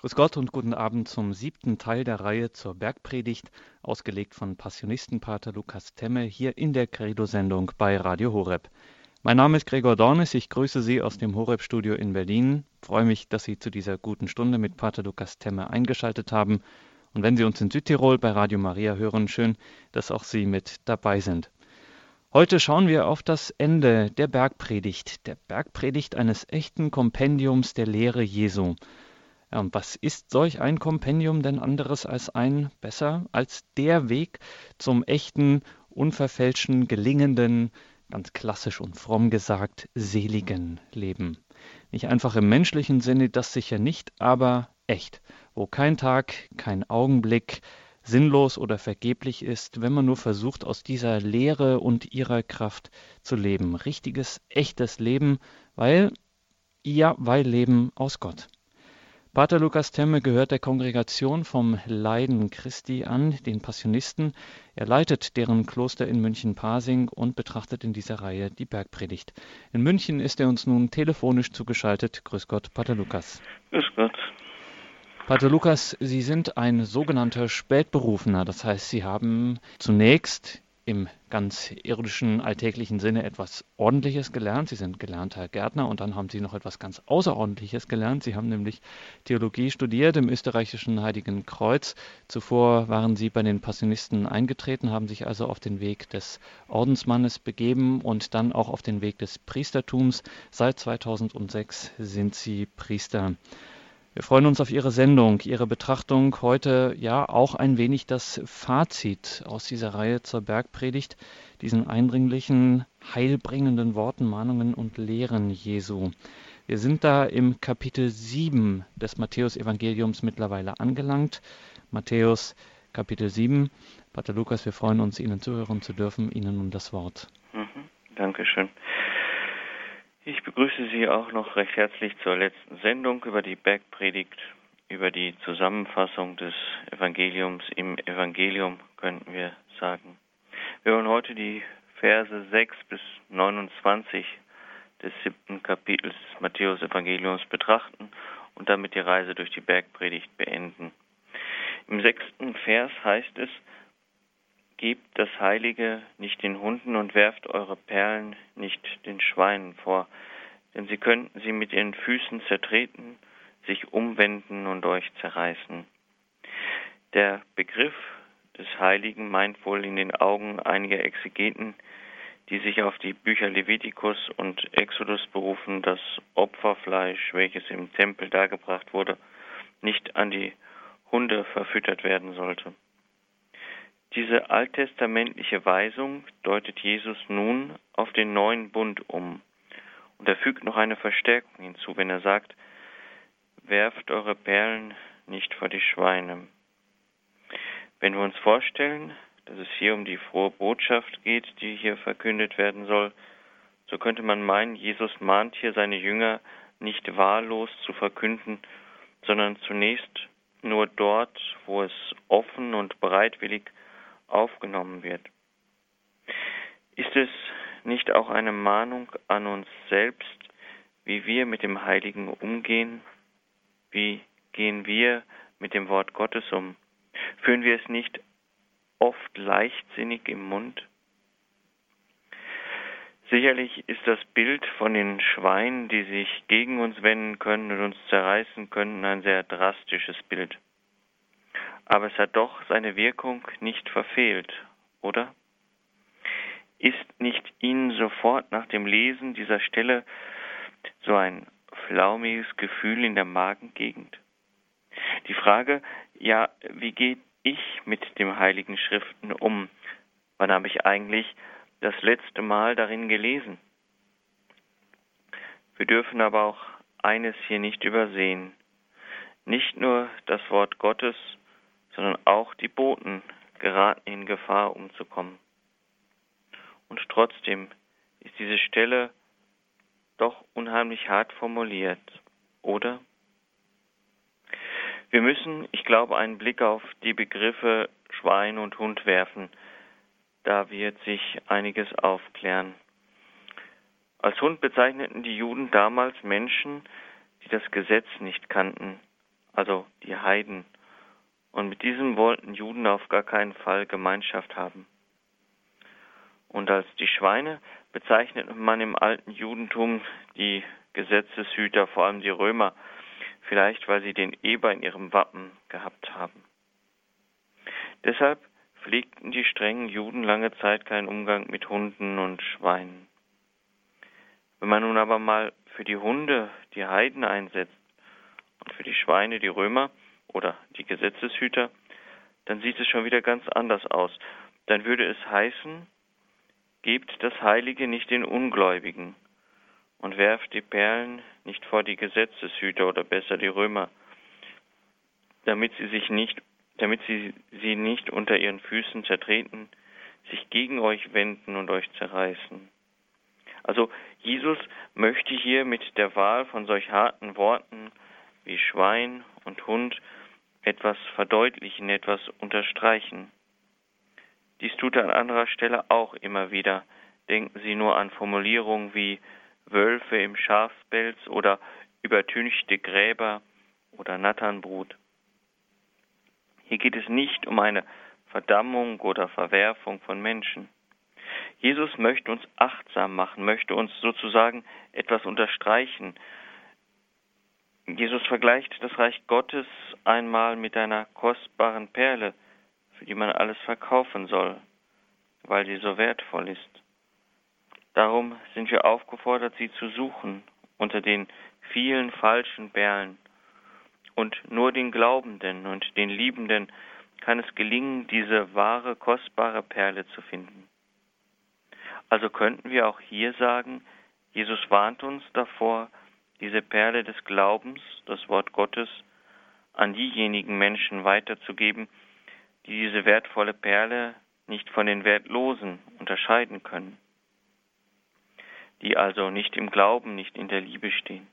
Grüß Gott und guten Abend zum siebten Teil der Reihe zur Bergpredigt, ausgelegt von Passionistenpater Lukas Temme hier in der Credo-Sendung bei Radio Horeb. Mein Name ist Gregor Dornis, ich grüße Sie aus dem Horeb-Studio in Berlin, freue mich, dass Sie zu dieser guten Stunde mit Pater Lukas Temme eingeschaltet haben. Und wenn Sie uns in Südtirol bei Radio Maria hören, schön, dass auch Sie mit dabei sind. Heute schauen wir auf das Ende der Bergpredigt, der Bergpredigt eines echten Kompendiums der Lehre Jesu. Ja, und was ist solch ein Kompendium denn anderes als ein, besser, als der Weg zum echten, unverfälschten, gelingenden, ganz klassisch und fromm gesagt, seligen Leben? Nicht einfach im menschlichen Sinne, das sicher nicht, aber echt, wo kein Tag, kein Augenblick sinnlos oder vergeblich ist, wenn man nur versucht, aus dieser Lehre und ihrer Kraft zu leben. Richtiges, echtes Leben, weil, ja, weil Leben aus Gott. Pater Lukas Temme gehört der Kongregation vom Leiden Christi an, den Passionisten. Er leitet deren Kloster in München-Pasing und betrachtet in dieser Reihe die Bergpredigt. In München ist er uns nun telefonisch zugeschaltet. Grüß Gott, Pater Lukas. Grüß Gott. Pater Lukas, Sie sind ein sogenannter Spätberufener. Das heißt, Sie haben zunächst im ganz irdischen, alltäglichen Sinne etwas Ordentliches gelernt. Sie sind gelernter Gärtner und dann haben Sie noch etwas ganz Außerordentliches gelernt. Sie haben nämlich Theologie studiert im österreichischen Heiligen Kreuz. Zuvor waren Sie bei den Passionisten eingetreten, haben sich also auf den Weg des Ordensmannes begeben und dann auch auf den Weg des Priestertums. Seit 2006 sind Sie Priester. Wir freuen uns auf Ihre Sendung, Ihre Betrachtung heute ja auch ein wenig das Fazit aus dieser Reihe zur Bergpredigt, diesen eindringlichen, heilbringenden Worten, Mahnungen und Lehren Jesu. Wir sind da im Kapitel 7 des Matthäus-Evangeliums mittlerweile angelangt. Matthäus Kapitel 7. Pater Lukas, wir freuen uns, Ihnen zuhören zu dürfen. Ihnen nun das Wort. Mhm, Dankeschön. Ich begrüße Sie auch noch recht herzlich zur letzten Sendung über die Bergpredigt, über die Zusammenfassung des Evangeliums im Evangelium, könnten wir sagen. Wir wollen heute die Verse 6 bis 29 des siebten Kapitels des Matthäus-Evangeliums betrachten und damit die Reise durch die Bergpredigt beenden. Im sechsten Vers heißt es, Gebt das Heilige nicht den Hunden und werft eure Perlen nicht den Schweinen vor, denn sie könnten sie mit ihren Füßen zertreten, sich umwenden und euch zerreißen. Der Begriff des Heiligen meint wohl in den Augen einiger Exegeten, die sich auf die Bücher Levitikus und Exodus berufen, das Opferfleisch, welches im Tempel dargebracht wurde, nicht an die Hunde verfüttert werden sollte. Diese alttestamentliche Weisung deutet Jesus nun auf den neuen Bund um. Und er fügt noch eine Verstärkung hinzu, wenn er sagt, werft eure Perlen nicht vor die Schweine. Wenn wir uns vorstellen, dass es hier um die frohe Botschaft geht, die hier verkündet werden soll, so könnte man meinen, Jesus mahnt hier seine Jünger nicht wahllos zu verkünden, sondern zunächst nur dort, wo es offen und bereitwillig aufgenommen wird. Ist es nicht auch eine Mahnung an uns selbst, wie wir mit dem Heiligen umgehen? Wie gehen wir mit dem Wort Gottes um? Führen wir es nicht oft leichtsinnig im Mund? Sicherlich ist das Bild von den Schweinen, die sich gegen uns wenden können und uns zerreißen können, ein sehr drastisches Bild aber es hat doch seine Wirkung nicht verfehlt, oder? Ist nicht Ihnen sofort nach dem Lesen dieser Stelle so ein flaumiges Gefühl in der Magengegend? Die Frage, ja, wie geht ich mit dem Heiligen Schriften um? Wann habe ich eigentlich das letzte Mal darin gelesen? Wir dürfen aber auch eines hier nicht übersehen. Nicht nur das Wort Gottes, sondern auch die Boten geraten in Gefahr umzukommen. Und trotzdem ist diese Stelle doch unheimlich hart formuliert, oder? Wir müssen, ich glaube, einen Blick auf die Begriffe Schwein und Hund werfen. Da wird sich einiges aufklären. Als Hund bezeichneten die Juden damals Menschen, die das Gesetz nicht kannten, also die Heiden. Und mit diesem wollten Juden auf gar keinen Fall Gemeinschaft haben. Und als die Schweine bezeichnet man im alten Judentum die Gesetzeshüter, vor allem die Römer, vielleicht weil sie den Eber in ihrem Wappen gehabt haben. Deshalb pflegten die strengen Juden lange Zeit keinen Umgang mit Hunden und Schweinen. Wenn man nun aber mal für die Hunde die Heiden einsetzt und für die Schweine die Römer oder die Gesetzeshüter, dann sieht es schon wieder ganz anders aus. Dann würde es heißen, gebt das Heilige nicht den Ungläubigen und werft die Perlen nicht vor die Gesetzeshüter oder besser die Römer, damit sie sich nicht, damit sie sie nicht unter ihren Füßen zertreten, sich gegen euch wenden und euch zerreißen. Also Jesus möchte hier mit der Wahl von solch harten Worten wie Schwein und Hund etwas verdeutlichen, etwas unterstreichen. Dies tut er an anderer Stelle auch immer wieder. Denken Sie nur an Formulierungen wie Wölfe im Schafspelz oder übertünchte Gräber oder Natternbrut. Hier geht es nicht um eine Verdammung oder Verwerfung von Menschen. Jesus möchte uns achtsam machen, möchte uns sozusagen etwas unterstreichen. Jesus vergleicht das Reich Gottes einmal mit einer kostbaren Perle, für die man alles verkaufen soll, weil sie so wertvoll ist. Darum sind wir aufgefordert, sie zu suchen unter den vielen falschen Perlen. Und nur den Glaubenden und den Liebenden kann es gelingen, diese wahre, kostbare Perle zu finden. Also könnten wir auch hier sagen, Jesus warnt uns davor, diese Perle des Glaubens, das Wort Gottes, an diejenigen Menschen weiterzugeben, die diese wertvolle Perle nicht von den Wertlosen unterscheiden können, die also nicht im Glauben, nicht in der Liebe stehen.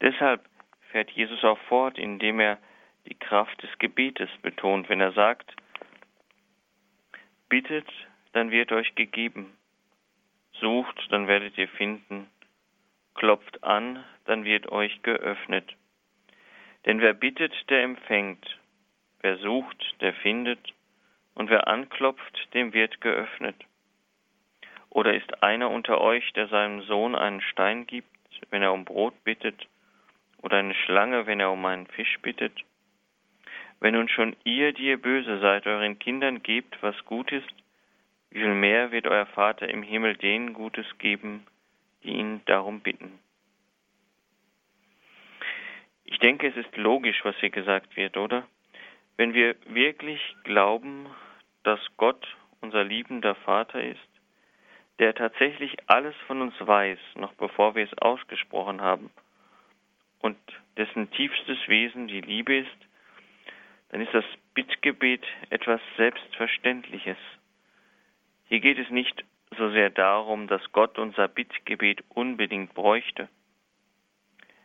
Deshalb fährt Jesus auch fort, indem er die Kraft des Gebetes betont, wenn er sagt, bittet, dann wird euch gegeben. Sucht, dann werdet ihr finden. Klopft an, dann wird euch geöffnet. Denn wer bittet, der empfängt. Wer sucht, der findet. Und wer anklopft, dem wird geöffnet. Oder ist einer unter euch, der seinem Sohn einen Stein gibt, wenn er um Brot bittet, oder eine Schlange, wenn er um einen Fisch bittet? Wenn nun schon ihr, die ihr böse seid, euren Kindern gebt, was gut ist, wie viel mehr wird euer Vater im Himmel denen Gutes geben, die ihn darum bitten. Ich denke, es ist logisch, was hier gesagt wird, oder? Wenn wir wirklich glauben, dass Gott unser liebender Vater ist, der tatsächlich alles von uns weiß, noch bevor wir es ausgesprochen haben, und dessen tiefstes Wesen die Liebe ist, dann ist das Bittgebet etwas Selbstverständliches. Hier geht es nicht so sehr darum, dass Gott unser Bittgebet unbedingt bräuchte.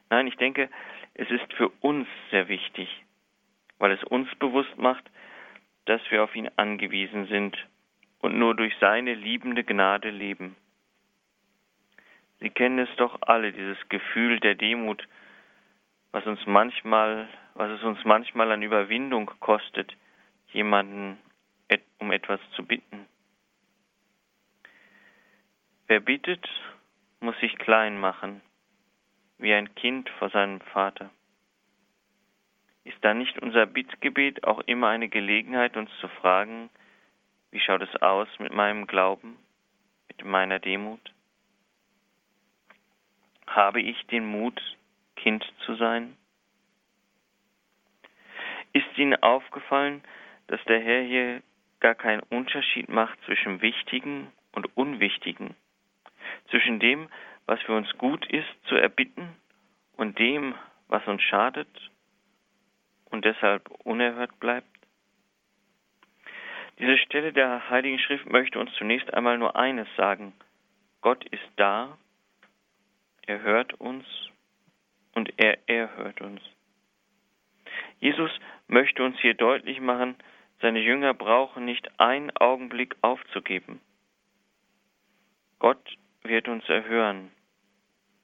Nein, ich denke, es ist für uns sehr wichtig, weil es uns bewusst macht, dass wir auf ihn angewiesen sind und nur durch seine liebende Gnade leben. Sie kennen es doch alle, dieses Gefühl der Demut, was uns manchmal, was es uns manchmal an Überwindung kostet, jemanden um etwas zu bitten. Wer bittet, muss sich klein machen, wie ein Kind vor seinem Vater. Ist da nicht unser Bittgebet auch immer eine Gelegenheit, uns zu fragen, wie schaut es aus mit meinem Glauben, mit meiner Demut? Habe ich den Mut, Kind zu sein? Ist Ihnen aufgefallen, dass der Herr hier gar keinen Unterschied macht zwischen Wichtigen und Unwichtigen? Zwischen dem, was für uns gut ist zu erbitten und dem, was uns schadet und deshalb unerhört bleibt? Diese Stelle der Heiligen Schrift möchte uns zunächst einmal nur eines sagen. Gott ist da, er hört uns und er erhört uns. Jesus möchte uns hier deutlich machen, seine Jünger brauchen nicht einen Augenblick aufzugeben. Gott wird uns erhören.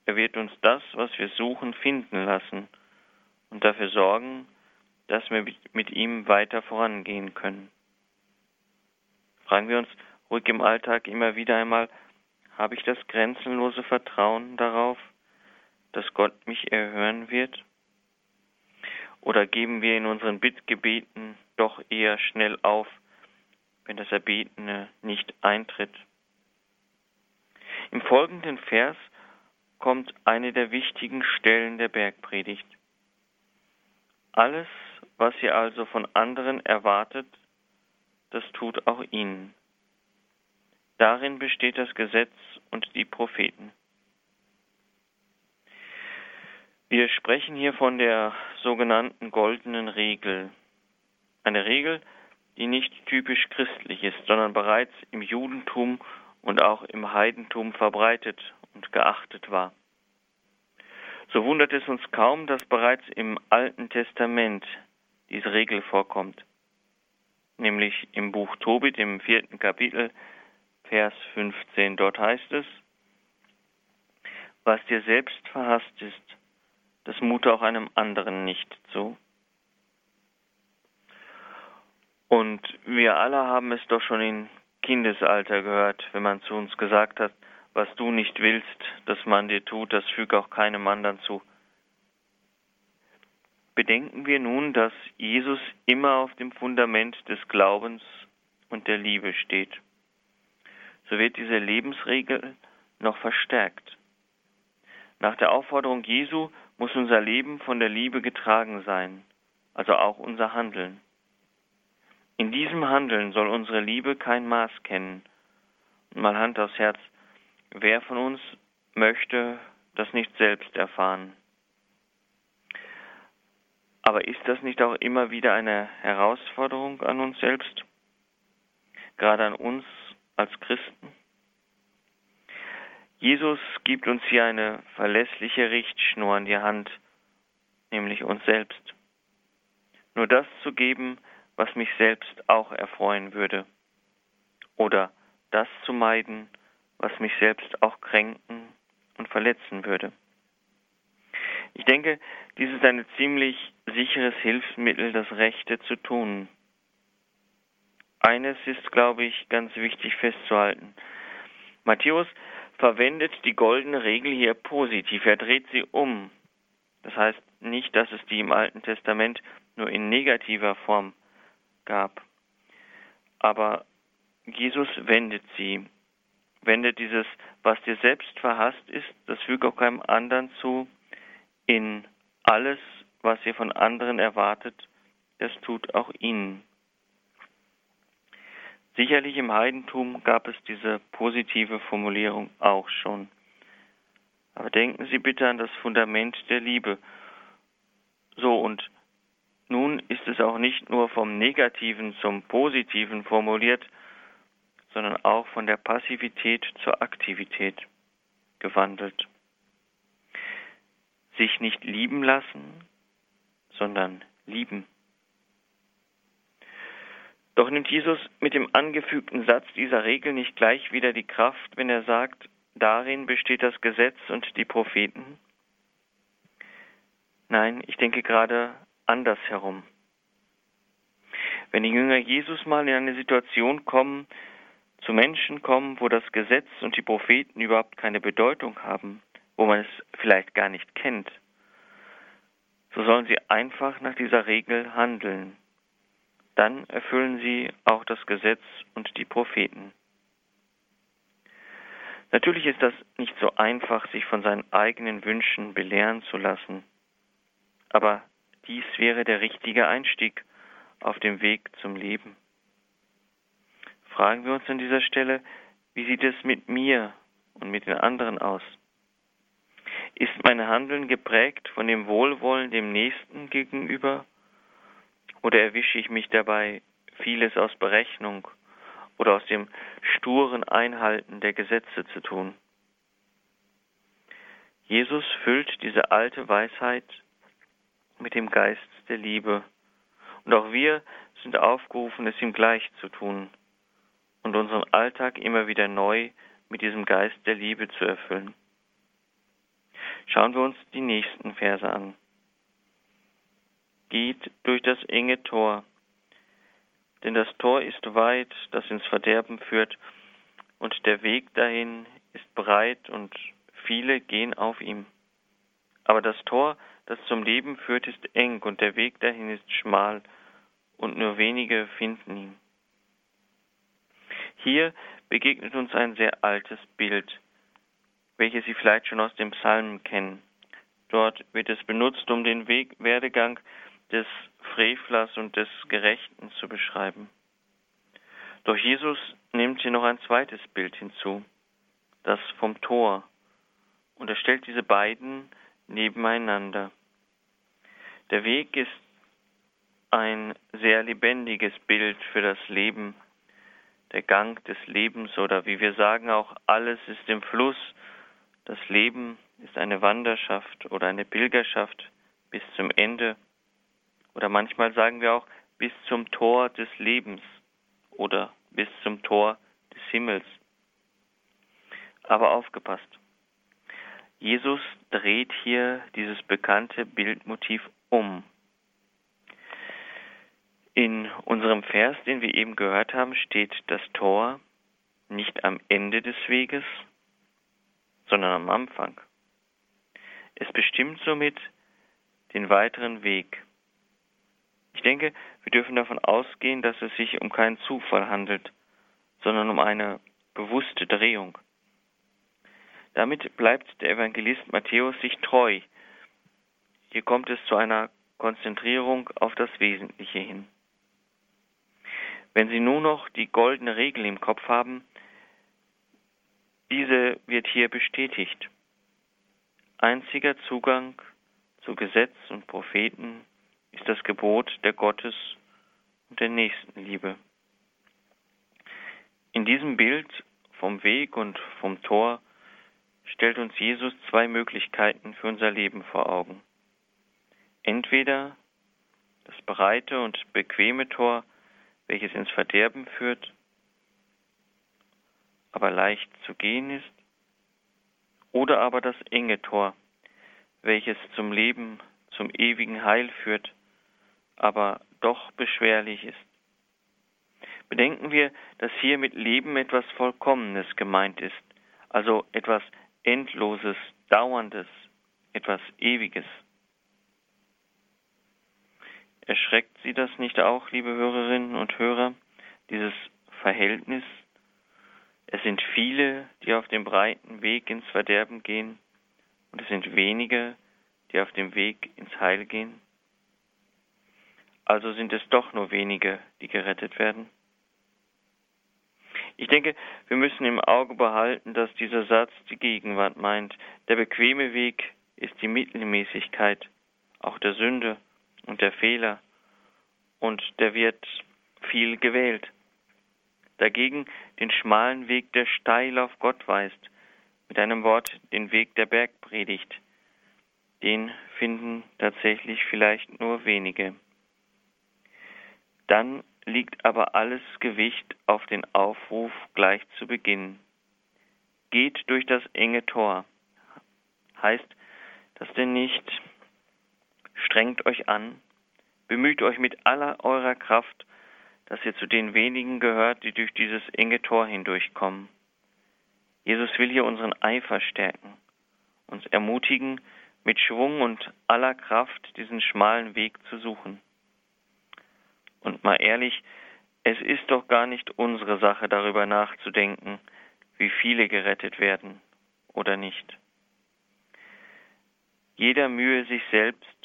Er wird uns das, was wir suchen, finden lassen. Und dafür sorgen, dass wir mit ihm weiter vorangehen können. Fragen wir uns ruhig im Alltag immer wieder einmal, habe ich das grenzenlose Vertrauen darauf, dass Gott mich erhören wird? Oder geben wir in unseren Bittgebeten doch eher schnell auf, wenn das Erbetene nicht eintritt? Im folgenden Vers kommt eine der wichtigen Stellen der Bergpredigt. Alles, was ihr also von anderen erwartet, das tut auch ihnen. Darin besteht das Gesetz und die Propheten. Wir sprechen hier von der sogenannten goldenen Regel. Eine Regel, die nicht typisch christlich ist, sondern bereits im Judentum und auch im Heidentum verbreitet und geachtet war. So wundert es uns kaum, dass bereits im Alten Testament diese Regel vorkommt, nämlich im Buch Tobit im vierten Kapitel Vers 15. Dort heißt es, was dir selbst verhasst ist, das mute auch einem anderen nicht zu. Und wir alle haben es doch schon in Kindesalter gehört, wenn man zu uns gesagt hat, was du nicht willst, dass man dir tut, das füge auch keinem anderen zu. Bedenken wir nun, dass Jesus immer auf dem Fundament des Glaubens und der Liebe steht so wird diese Lebensregel noch verstärkt. Nach der Aufforderung Jesu muss unser Leben von der Liebe getragen sein, also auch unser Handeln. In diesem Handeln soll unsere Liebe kein Maß kennen. Mal Hand aufs Herz, wer von uns möchte das nicht selbst erfahren? Aber ist das nicht auch immer wieder eine Herausforderung an uns selbst? Gerade an uns als Christen? Jesus gibt uns hier eine verlässliche Richtschnur an die Hand, nämlich uns selbst. Nur das zu geben, was mich selbst auch erfreuen würde. Oder das zu meiden, was mich selbst auch kränken und verletzen würde. Ich denke, dies ist ein ziemlich sicheres Hilfsmittel, das Rechte zu tun, eines ist, glaube ich, ganz wichtig festzuhalten. Matthäus verwendet die goldene Regel hier positiv. Er dreht sie um. Das heißt nicht, dass es die im Alten Testament nur in negativer Form gab. Aber Jesus wendet sie, wendet dieses, was dir selbst verhasst ist, das füge auch keinem anderen zu, in alles, was ihr von anderen erwartet, das tut auch ihnen. Sicherlich im Heidentum gab es diese positive Formulierung auch schon. Aber denken Sie bitte an das Fundament der Liebe. So, und nun ist es auch nicht nur vom Negativen zum Positiven formuliert, sondern auch von der Passivität zur Aktivität gewandelt. Sich nicht lieben lassen, sondern lieben. Doch nimmt Jesus mit dem angefügten Satz dieser Regel nicht gleich wieder die Kraft, wenn er sagt, darin besteht das Gesetz und die Propheten? Nein, ich denke gerade andersherum. Wenn die Jünger Jesus mal in eine Situation kommen, zu Menschen kommen, wo das Gesetz und die Propheten überhaupt keine Bedeutung haben, wo man es vielleicht gar nicht kennt, so sollen sie einfach nach dieser Regel handeln dann erfüllen sie auch das Gesetz und die Propheten. Natürlich ist das nicht so einfach, sich von seinen eigenen Wünschen belehren zu lassen, aber dies wäre der richtige Einstieg auf dem Weg zum Leben. Fragen wir uns an dieser Stelle, wie sieht es mit mir und mit den anderen aus? Ist mein Handeln geprägt von dem Wohlwollen dem Nächsten gegenüber oder erwische ich mich dabei, vieles aus Berechnung oder aus dem sturen Einhalten der Gesetze zu tun? Jesus füllt diese alte Weisheit mit dem Geist der Liebe. Und auch wir sind aufgerufen, es ihm gleich zu tun und unseren Alltag immer wieder neu mit diesem Geist der Liebe zu erfüllen. Schauen wir uns die nächsten Verse an. geht durch das enge Tor. Denn das Tor ist weit, das ins Verderben führt, und der Weg dahin ist breit und viele gehen auf ihm. Aber das Tor, das zum Leben führt, ist eng und der Weg dahin ist schmal und nur wenige finden ihn. Hier begegnet uns ein sehr altes Bild, welches Sie vielleicht schon aus dem Psalm kennen. Dort wird es benutzt, um den Weg, Werdegang des Frevlers und des Gerechten zu beschreiben. Doch Jesus nimmt hier noch ein zweites Bild hinzu, das vom Tor, und er stellt diese beiden nebeneinander. Der Weg ist ein sehr lebendiges Bild für das Leben, der Gang des Lebens oder wie wir sagen auch, alles ist im Fluss. Das Leben ist eine Wanderschaft oder eine Pilgerschaft bis zum Ende. Oder manchmal sagen wir auch bis zum Tor des Lebens oder bis zum Tor des Himmels. Aber aufgepasst. Jesus dreht hier dieses bekannte Bildmotiv um. In unserem Vers, den wir eben gehört haben, steht das Tor nicht am Ende des Weges, sondern am Anfang. Es bestimmt somit den weiteren Weg. Ich denke, wir dürfen davon ausgehen, dass es sich um keinen Zufall handelt, sondern um eine bewusste Drehung. Damit bleibt der Evangelist Matthäus sich treu. Hier kommt es zu einer Konzentrierung auf das Wesentliche hin. Wenn Sie nur noch die goldene Regel im Kopf haben, diese wird hier bestätigt. Einziger Zugang zu Gesetz und Propheten ist das Gebot der Gottes und der Nächstenliebe. In diesem Bild vom Weg und vom Tor stellt uns Jesus zwei Möglichkeiten für unser Leben vor Augen. Entweder das breite und bequeme Tor, welches ins Verderben führt, aber leicht zu gehen ist, oder aber das enge Tor, welches zum Leben, zum ewigen Heil führt, aber doch beschwerlich ist. Bedenken wir, dass hier mit Leben etwas Vollkommenes gemeint ist, also etwas Endloses, Dauerndes, etwas Ewiges. Erschreckt Sie das nicht auch, liebe Hörerinnen und Hörer, dieses Verhältnis? Es sind viele, die auf dem breiten Weg ins Verderben gehen, und es sind wenige, die auf dem Weg ins Heil gehen. Also sind es doch nur wenige, die gerettet werden. Ich denke, wir müssen im Auge behalten, dass dieser Satz die Gegenwart meint. Der bequeme Weg ist die Mittelmäßigkeit, auch der Sünde und der Fehler und der wird viel gewählt. Dagegen den schmalen Weg, der steil auf Gott weist, mit einem Wort den Weg der Bergpredigt. Den finden tatsächlich vielleicht nur wenige. Dann liegt aber alles Gewicht auf den Aufruf gleich zu Beginn. Geht durch das enge Tor. Heißt das denn nicht, strengt euch an, Bemüht euch mit aller eurer Kraft, dass ihr zu den wenigen gehört, die durch dieses enge Tor hindurchkommen. Jesus will hier unseren Eifer stärken, uns ermutigen, mit Schwung und aller Kraft diesen schmalen Weg zu suchen. Und mal ehrlich, es ist doch gar nicht unsere Sache, darüber nachzudenken, wie viele gerettet werden oder nicht. Jeder mühe sich selbst,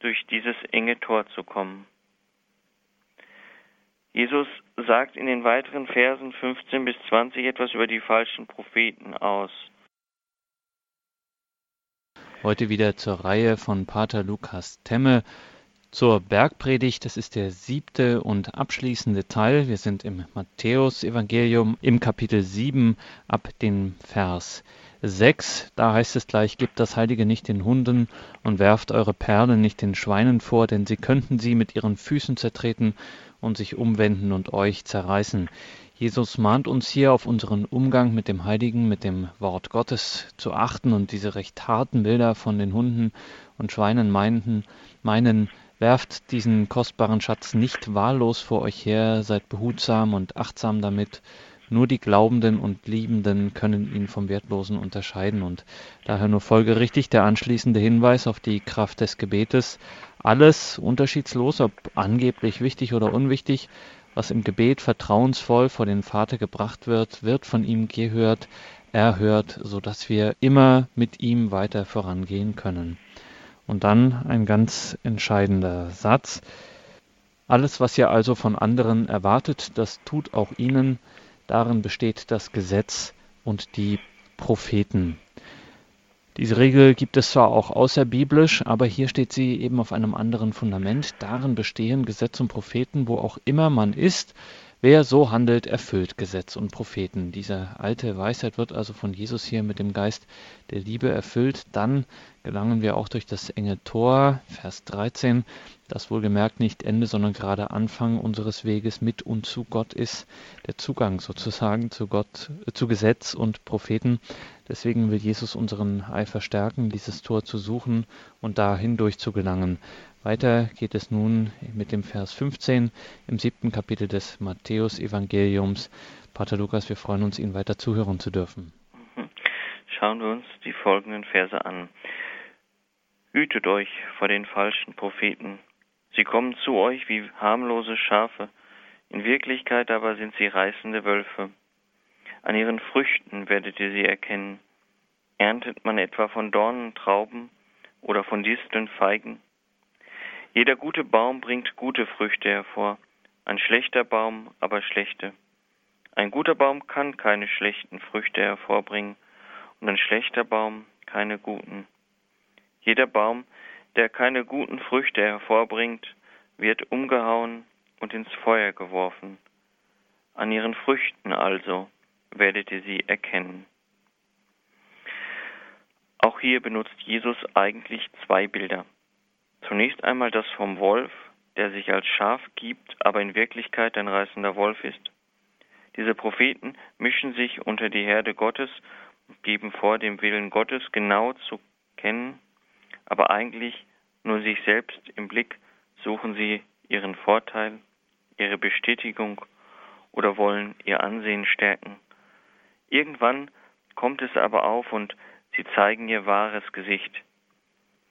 durch dieses enge Tor zu kommen. Jesus sagt in den weiteren Versen 15 bis 20 etwas über die falschen Propheten aus. Heute wieder zur Reihe von Pater Lukas Temme zur Bergpredigt. Das ist der siebte und abschließende Teil. Wir sind im Matthäusevangelium im Kapitel 7 ab den Vers 6, da heißt es gleich, gebt das Heilige nicht den Hunden und werft eure Perlen nicht den Schweinen vor, denn sie könnten sie mit ihren Füßen zertreten und sich umwenden und euch zerreißen. Jesus mahnt uns hier auf unseren Umgang mit dem Heiligen, mit dem Wort Gottes zu achten und diese recht harten Bilder von den Hunden und Schweinen meinten, meinen Werft diesen kostbaren Schatz nicht wahllos vor euch her, seid behutsam und achtsam damit. Nur die Glaubenden und Liebenden können ihn vom Wertlosen unterscheiden und daher nur folgerichtig der anschließende Hinweis auf die Kraft des Gebetes. Alles unterschiedslos, ob angeblich wichtig oder unwichtig, was im Gebet vertrauensvoll vor den Vater gebracht wird, wird von ihm gehört, erhört, so dass wir immer mit ihm weiter vorangehen können. Und dann ein ganz entscheidender Satz. Alles, was ihr also von anderen erwartet, das tut auch ihnen. Darin besteht das Gesetz und die Propheten. Diese Regel gibt es zwar auch außerbiblisch, aber hier steht sie eben auf einem anderen Fundament. Darin bestehen Gesetz und Propheten, wo auch immer man ist, Wer so handelt, erfüllt Gesetz und Propheten. Diese alte Weisheit wird also von Jesus hier mit dem Geist der Liebe erfüllt. Dann gelangen wir auch durch das enge Tor, Vers 13, das wohlgemerkt nicht Ende, sondern gerade Anfang unseres Weges mit und zu Gott ist, der Zugang sozusagen zu Gott, zu Gesetz und Propheten. Deswegen will Jesus unseren Eifer stärken, dieses Tor zu suchen und da hindurch zu gelangen. Weiter geht es nun mit dem Vers 15 im siebten Kapitel des Matthäus-Evangeliums. Pater Lukas, wir freuen uns, Ihnen weiter zuhören zu dürfen. Schauen wir uns die folgenden Verse an. Hütet euch vor den falschen Propheten. Sie kommen zu euch wie harmlose Schafe, in Wirklichkeit aber sind sie reißende Wölfe. An ihren Früchten werdet ihr sie erkennen. Erntet man etwa von Dornen Trauben oder von Disteln Feigen? Jeder gute Baum bringt gute Früchte hervor, ein schlechter Baum aber schlechte. Ein guter Baum kann keine schlechten Früchte hervorbringen und ein schlechter Baum keine guten. Jeder Baum, der keine guten Früchte hervorbringt, wird umgehauen und ins Feuer geworfen. An ihren Früchten also werdet ihr sie erkennen. Auch hier benutzt Jesus eigentlich zwei Bilder. Zunächst einmal das vom Wolf, der sich als Schaf gibt, aber in Wirklichkeit ein reißender Wolf ist. Diese Propheten mischen sich unter die Herde Gottes und geben vor, dem Willen Gottes genau zu kennen, aber eigentlich nur sich selbst im Blick suchen sie ihren Vorteil, ihre Bestätigung oder wollen ihr Ansehen stärken. Irgendwann kommt es aber auf und sie zeigen ihr wahres Gesicht.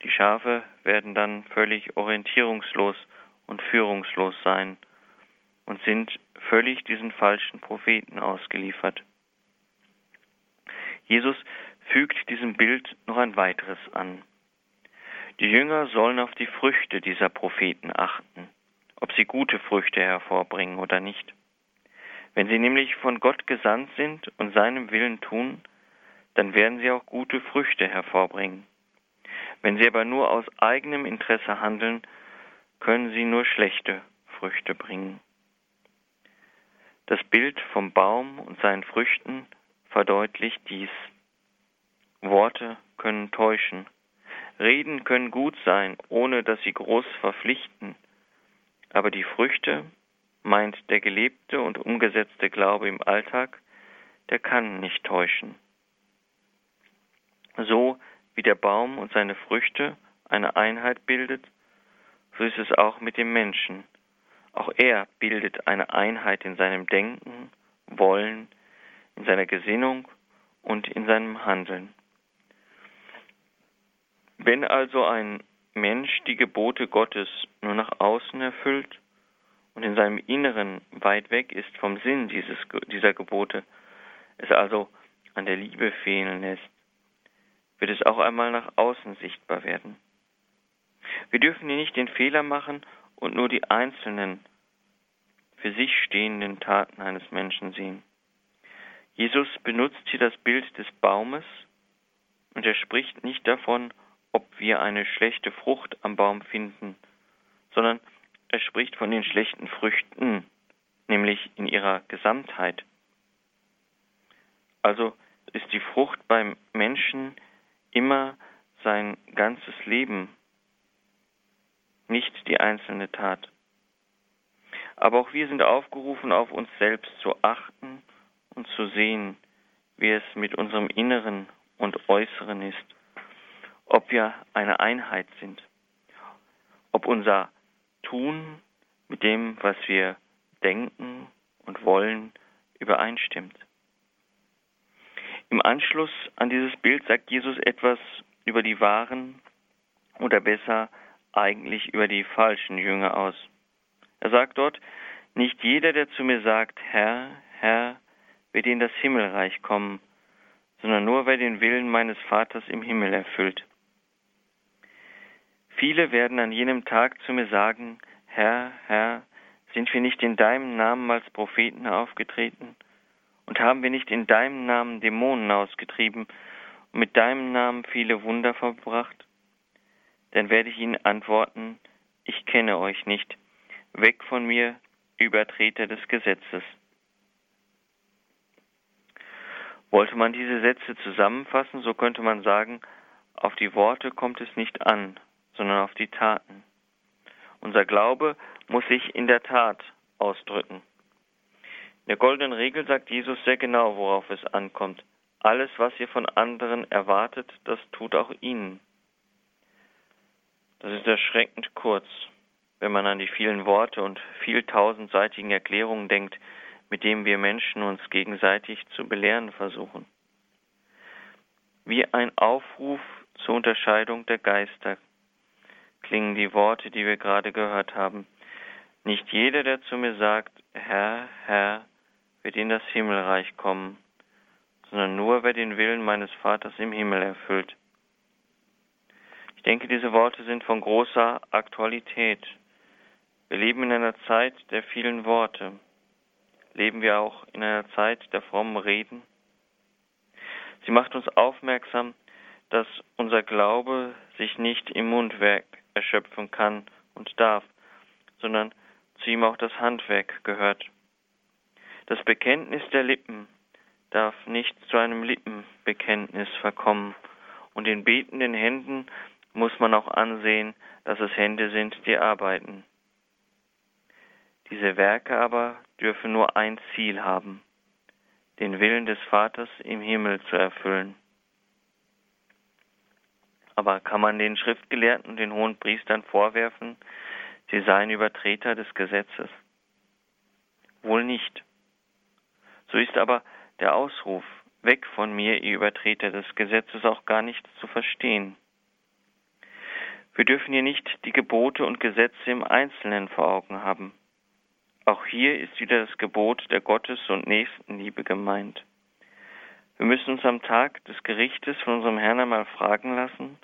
Die Schafe werden dann völlig orientierungslos und führungslos sein und sind völlig diesen falschen Propheten ausgeliefert. Jesus fügt diesem Bild noch ein weiteres an. Die Jünger sollen auf die Früchte dieser Propheten achten, ob sie gute Früchte hervorbringen oder nicht. Wenn sie nämlich von Gott gesandt sind und seinem Willen tun, dann werden sie auch gute Früchte hervorbringen. Wenn sie aber nur aus eigenem Interesse handeln, können sie nur schlechte Früchte bringen. Das Bild vom Baum und seinen Früchten verdeutlicht dies. Worte können täuschen. Reden können gut sein, ohne dass sie groß verpflichten. Aber die Früchte, meint der gelebte und umgesetzte Glaube im Alltag, der kann nicht täuschen. So wie der Baum und seine Früchte eine Einheit bildet, so ist es auch mit dem Menschen. Auch er bildet eine Einheit in seinem Denken, Wollen, in seiner Gesinnung und in seinem Handeln. Wenn also ein Mensch die Gebote Gottes nur nach außen erfüllt und in seinem Inneren weit weg ist vom Sinn dieses, dieser Gebote, es also an der Liebe fehlen lässt, wird es auch einmal nach außen sichtbar werden. Wir dürfen hier nicht den Fehler machen und nur die einzelnen für sich stehenden Taten eines Menschen sehen. Jesus benutzt hier das Bild des Baumes und er spricht nicht davon, ob wir eine schlechte Frucht am Baum finden, sondern er spricht von den schlechten Früchten, nämlich in ihrer Gesamtheit. Also ist die Frucht beim Menschen immer sein ganzes Leben, nicht die einzelne Tat. Aber auch wir sind aufgerufen, auf uns selbst zu achten und zu sehen, wie es mit unserem Inneren und Äußeren ist, ob wir eine Einheit sind, ob unser tun mit dem, was wir denken und wollen, übereinstimmt. Im Anschluss an dieses Bild sagt Jesus etwas über die wahren oder besser eigentlich über die falschen Jünger aus. Er sagt dort, nicht jeder, der zu mir sagt, Herr, Herr, wird in das Himmelreich kommen, sondern nur wer den Willen meines Vaters im Himmel erfüllt. Viele werden an jenem Tag zu mir sagen, Herr, Herr, sind wir nicht in deinem Namen als Propheten aufgetreten? Und haben wir nicht in deinem Namen Dämonen ausgetrieben und mit deinem Namen viele Wunder verbracht? Dann werde ich ihnen antworten, ich kenne euch nicht. Weg von mir, Übertreter des Gesetzes. Wollte man diese Sätze zusammenfassen, so könnte man sagen, auf die Worte kommt es nicht an, sondern auf die Taten. Unser Glaube muss sich in der Tat ausdrücken. In der goldenen Regel sagt Jesus sehr genau, worauf es ankommt. Alles, was ihr von anderen erwartet, das tut auch ihnen. Das ist erschreckend kurz, wenn man an die vielen Worte und vieltausendseitigen Erklärungen denkt, mit denen wir Menschen uns gegenseitig zu belehren versuchen. Wie ein Aufruf zur Unterscheidung der Geister klingen die Worte, die wir gerade gehört haben. Nicht jeder, der zu mir sagt, Herr, Herr, wird in das Himmelreich kommen, sondern nur wer den Willen meines Vaters im Himmel erfüllt. Ich denke, diese Worte sind von großer Aktualität. Wir leben in einer Zeit der vielen Worte. Leben wir auch in einer Zeit der frommen Reden? Sie macht uns aufmerksam, dass unser Glaube sich nicht im Mundwerk erschöpfen kann und darf, sondern zu ihm auch das Handwerk gehört. Das Bekenntnis der Lippen darf nicht zu einem Lippenbekenntnis verkommen, und in betenden Händen muss man auch ansehen, dass es Hände sind, die arbeiten. Diese Werke aber dürfen nur ein Ziel haben, den Willen des Vaters im Himmel zu erfüllen. Aber kann man den Schriftgelehrten und den hohen Priestern vorwerfen, sie seien Übertreter des Gesetzes? Wohl nicht. So ist aber der Ausruf, weg von mir, ihr Übertreter des Gesetzes, auch gar nicht zu verstehen. Wir dürfen hier nicht die Gebote und Gesetze im Einzelnen vor Augen haben. Auch hier ist wieder das Gebot der Gottes- und Nächstenliebe gemeint. Wir müssen uns am Tag des Gerichtes von unserem Herrn einmal fragen lassen,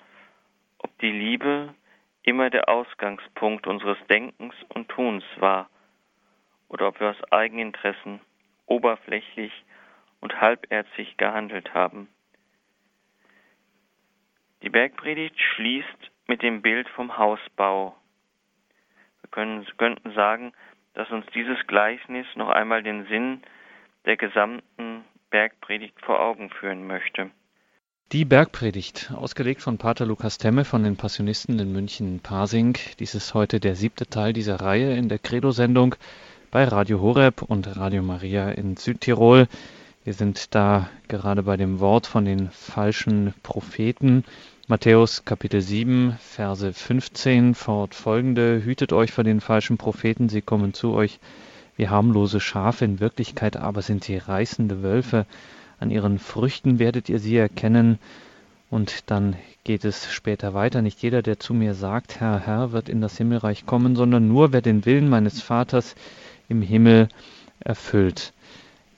ob die Liebe immer der Ausgangspunkt unseres Denkens und Tuns war oder ob wir aus Eigeninteressen oberflächlich und halbherzig gehandelt haben. Die Bergpredigt schließt mit dem Bild vom Hausbau. Wir können, könnten sagen, dass uns dieses Gleichnis noch einmal den Sinn der gesamten Bergpredigt vor Augen führen möchte. Die Bergpredigt, ausgelegt von Pater Lukas Temme von den Passionisten in München-Pasing. Dies ist heute der siebte Teil dieser Reihe in der Credo-Sendung bei Radio Horeb und Radio Maria in Südtirol. Wir sind da gerade bei dem Wort von den falschen Propheten. Matthäus Kapitel 7, Verse 15 fortfolgende. Hütet euch vor den falschen Propheten, sie kommen zu euch wie harmlose Schafe, in Wirklichkeit aber sind sie reißende Wölfe. An ihren Früchten werdet ihr sie erkennen. Und dann geht es später weiter. Nicht jeder, der zu mir sagt, Herr, Herr, wird in das Himmelreich kommen, sondern nur wer den Willen meines Vaters im Himmel erfüllt.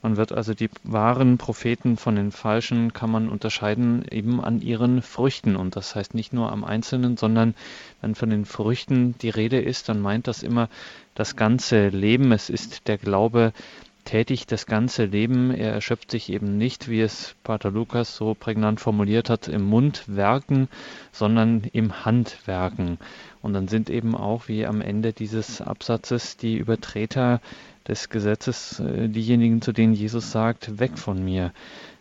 Man wird also die wahren Propheten von den falschen, kann man unterscheiden eben an ihren Früchten. Und das heißt nicht nur am Einzelnen, sondern wenn von den Früchten die Rede ist, dann meint das immer das ganze Leben. Es ist der Glaube tätig das ganze Leben. Er erschöpft sich eben nicht, wie es Pater Lukas so prägnant formuliert hat, im Mundwerken, sondern im Handwerken. Und dann sind eben auch, wie am Ende dieses Absatzes, die Übertreter des Gesetzes äh, diejenigen, zu denen Jesus sagt, weg von mir.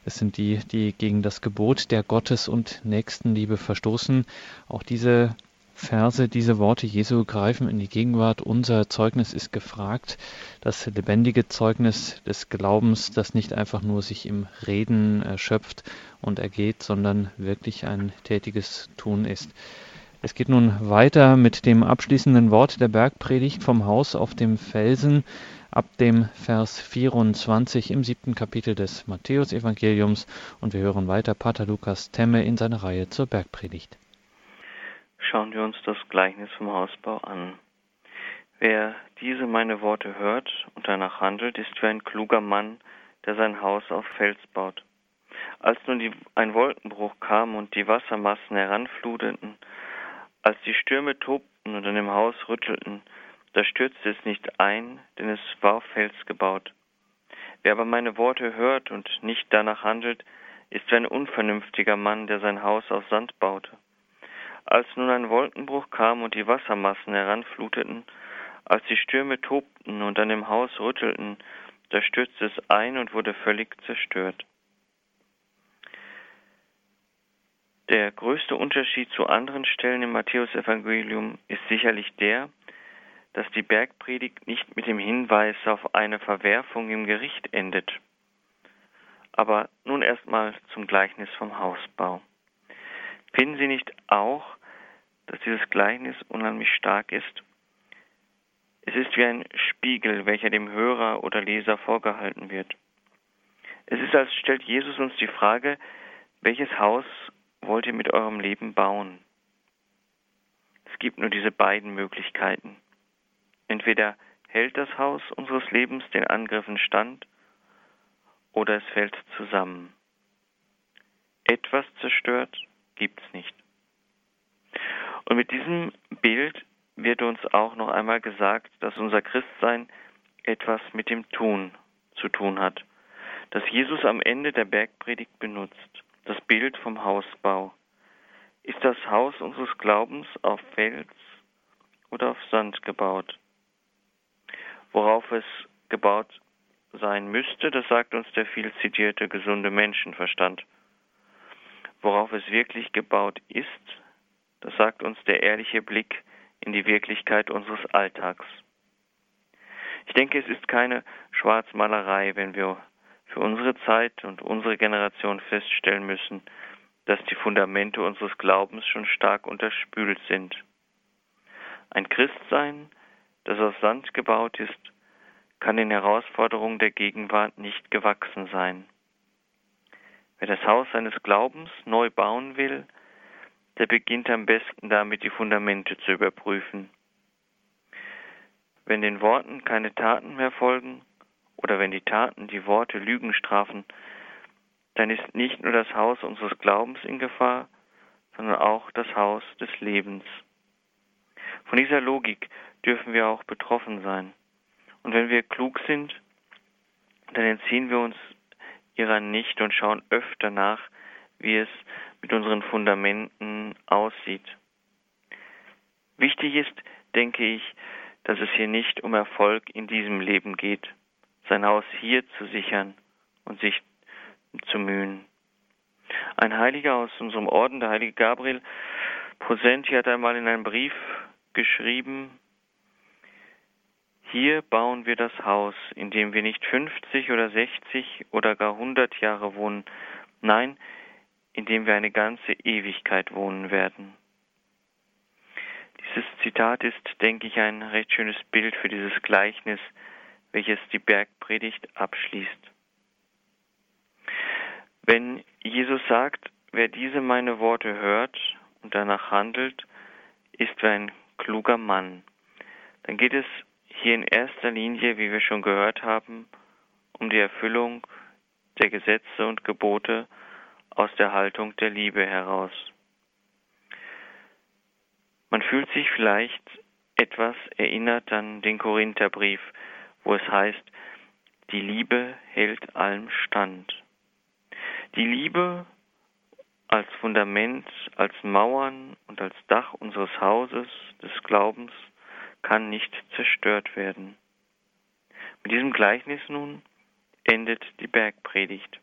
Es sind die, die gegen das Gebot der Gottes- und Nächstenliebe verstoßen. Auch diese Verse, diese Worte Jesu greifen in die Gegenwart. Unser Zeugnis ist gefragt, das lebendige Zeugnis des Glaubens, das nicht einfach nur sich im Reden erschöpft und ergeht, sondern wirklich ein tätiges Tun ist. Es geht nun weiter mit dem abschließenden Wort der Bergpredigt vom Haus auf dem Felsen ab dem Vers 24 im siebten Kapitel des Matthäusevangeliums und wir hören weiter Pater Lukas Temme in seiner Reihe zur Bergpredigt. Schauen wir uns das Gleichnis vom Hausbau an. Wer diese meine Worte hört und danach handelt, ist wie ein kluger Mann, der sein Haus auf Fels baut. Als nun die, ein Wolkenbruch kam und die Wassermassen heranfluteten, als die Stürme tobten und an dem Haus rüttelten, da stürzte es nicht ein, denn es war auf Fels gebaut. Wer aber meine Worte hört und nicht danach handelt, ist wie ein unvernünftiger Mann, der sein Haus auf Sand baute. Als nun ein Wolkenbruch kam und die Wassermassen heranfluteten, als die Stürme tobten und an dem Haus rüttelten, da stürzte es ein und wurde völlig zerstört. Der größte Unterschied zu anderen Stellen im Matthäusevangelium ist sicherlich der, dass die Bergpredigt nicht mit dem Hinweis auf eine Verwerfung im Gericht endet. Aber nun erstmal zum Gleichnis vom Hausbau. Finden Sie nicht auch, dass dieses Gleichnis unheimlich stark ist? Es ist wie ein Spiegel, welcher dem Hörer oder Leser vorgehalten wird. Es ist, als stellt Jesus uns die Frage, welches Haus wollt ihr mit eurem Leben bauen? Es gibt nur diese beiden Möglichkeiten. Entweder hält das Haus unseres Lebens den Angriffen stand oder es fällt zusammen. Etwas zerstört gibt's nicht. Und mit diesem Bild wird uns auch noch einmal gesagt, dass unser Christsein etwas mit dem Tun zu tun hat, das Jesus am Ende der Bergpredigt benutzt das Bild vom Hausbau. Ist das Haus unseres Glaubens auf Fels oder auf Sand gebaut? Worauf es gebaut sein müsste, das sagt uns der viel zitierte gesunde Menschenverstand. Worauf es wirklich gebaut ist, das sagt uns der ehrliche Blick in die Wirklichkeit unseres Alltags. Ich denke, es ist keine Schwarzmalerei, wenn wir für unsere Zeit und unsere Generation feststellen müssen, dass die Fundamente unseres Glaubens schon stark unterspült sind. Ein Christsein, das aus Sand gebaut ist, kann den Herausforderungen der Gegenwart nicht gewachsen sein. Wer das Haus seines Glaubens neu bauen will, der beginnt am besten damit, die Fundamente zu überprüfen. Wenn den Worten keine Taten mehr folgen, oder wenn die Taten die Worte Lügen strafen, dann ist nicht nur das Haus unseres Glaubens in Gefahr, sondern auch das Haus des Lebens. Von dieser Logik dürfen wir auch betroffen sein. Und wenn wir klug sind, dann entziehen wir uns ihrer nicht und schauen öfter nach, wie es mit unseren Fundamenten aussieht. Wichtig ist, denke ich, dass es hier nicht um Erfolg in diesem Leben geht, sein Haus hier zu sichern und sich zu mühen. Ein Heiliger aus unserem Orden, der heilige Gabriel Prosenti, hat einmal in einem Brief geschrieben, hier bauen wir das Haus, in dem wir nicht 50 oder 60 oder gar 100 Jahre wohnen, nein, in dem wir eine ganze Ewigkeit wohnen werden. Dieses Zitat ist, denke ich, ein recht schönes Bild für dieses Gleichnis, welches die Bergpredigt abschließt. Wenn Jesus sagt, wer diese meine Worte hört und danach handelt, ist wie ein kluger Mann, dann geht es hier in erster Linie, wie wir schon gehört haben, um die Erfüllung der Gesetze und Gebote aus der Haltung der Liebe heraus. Man fühlt sich vielleicht etwas erinnert an den Korintherbrief, wo es heißt, die Liebe hält allem stand. Die Liebe als Fundament, als Mauern und als Dach unseres Hauses, des Glaubens, kann nicht zerstört werden. Mit diesem Gleichnis nun endet die Bergpredigt.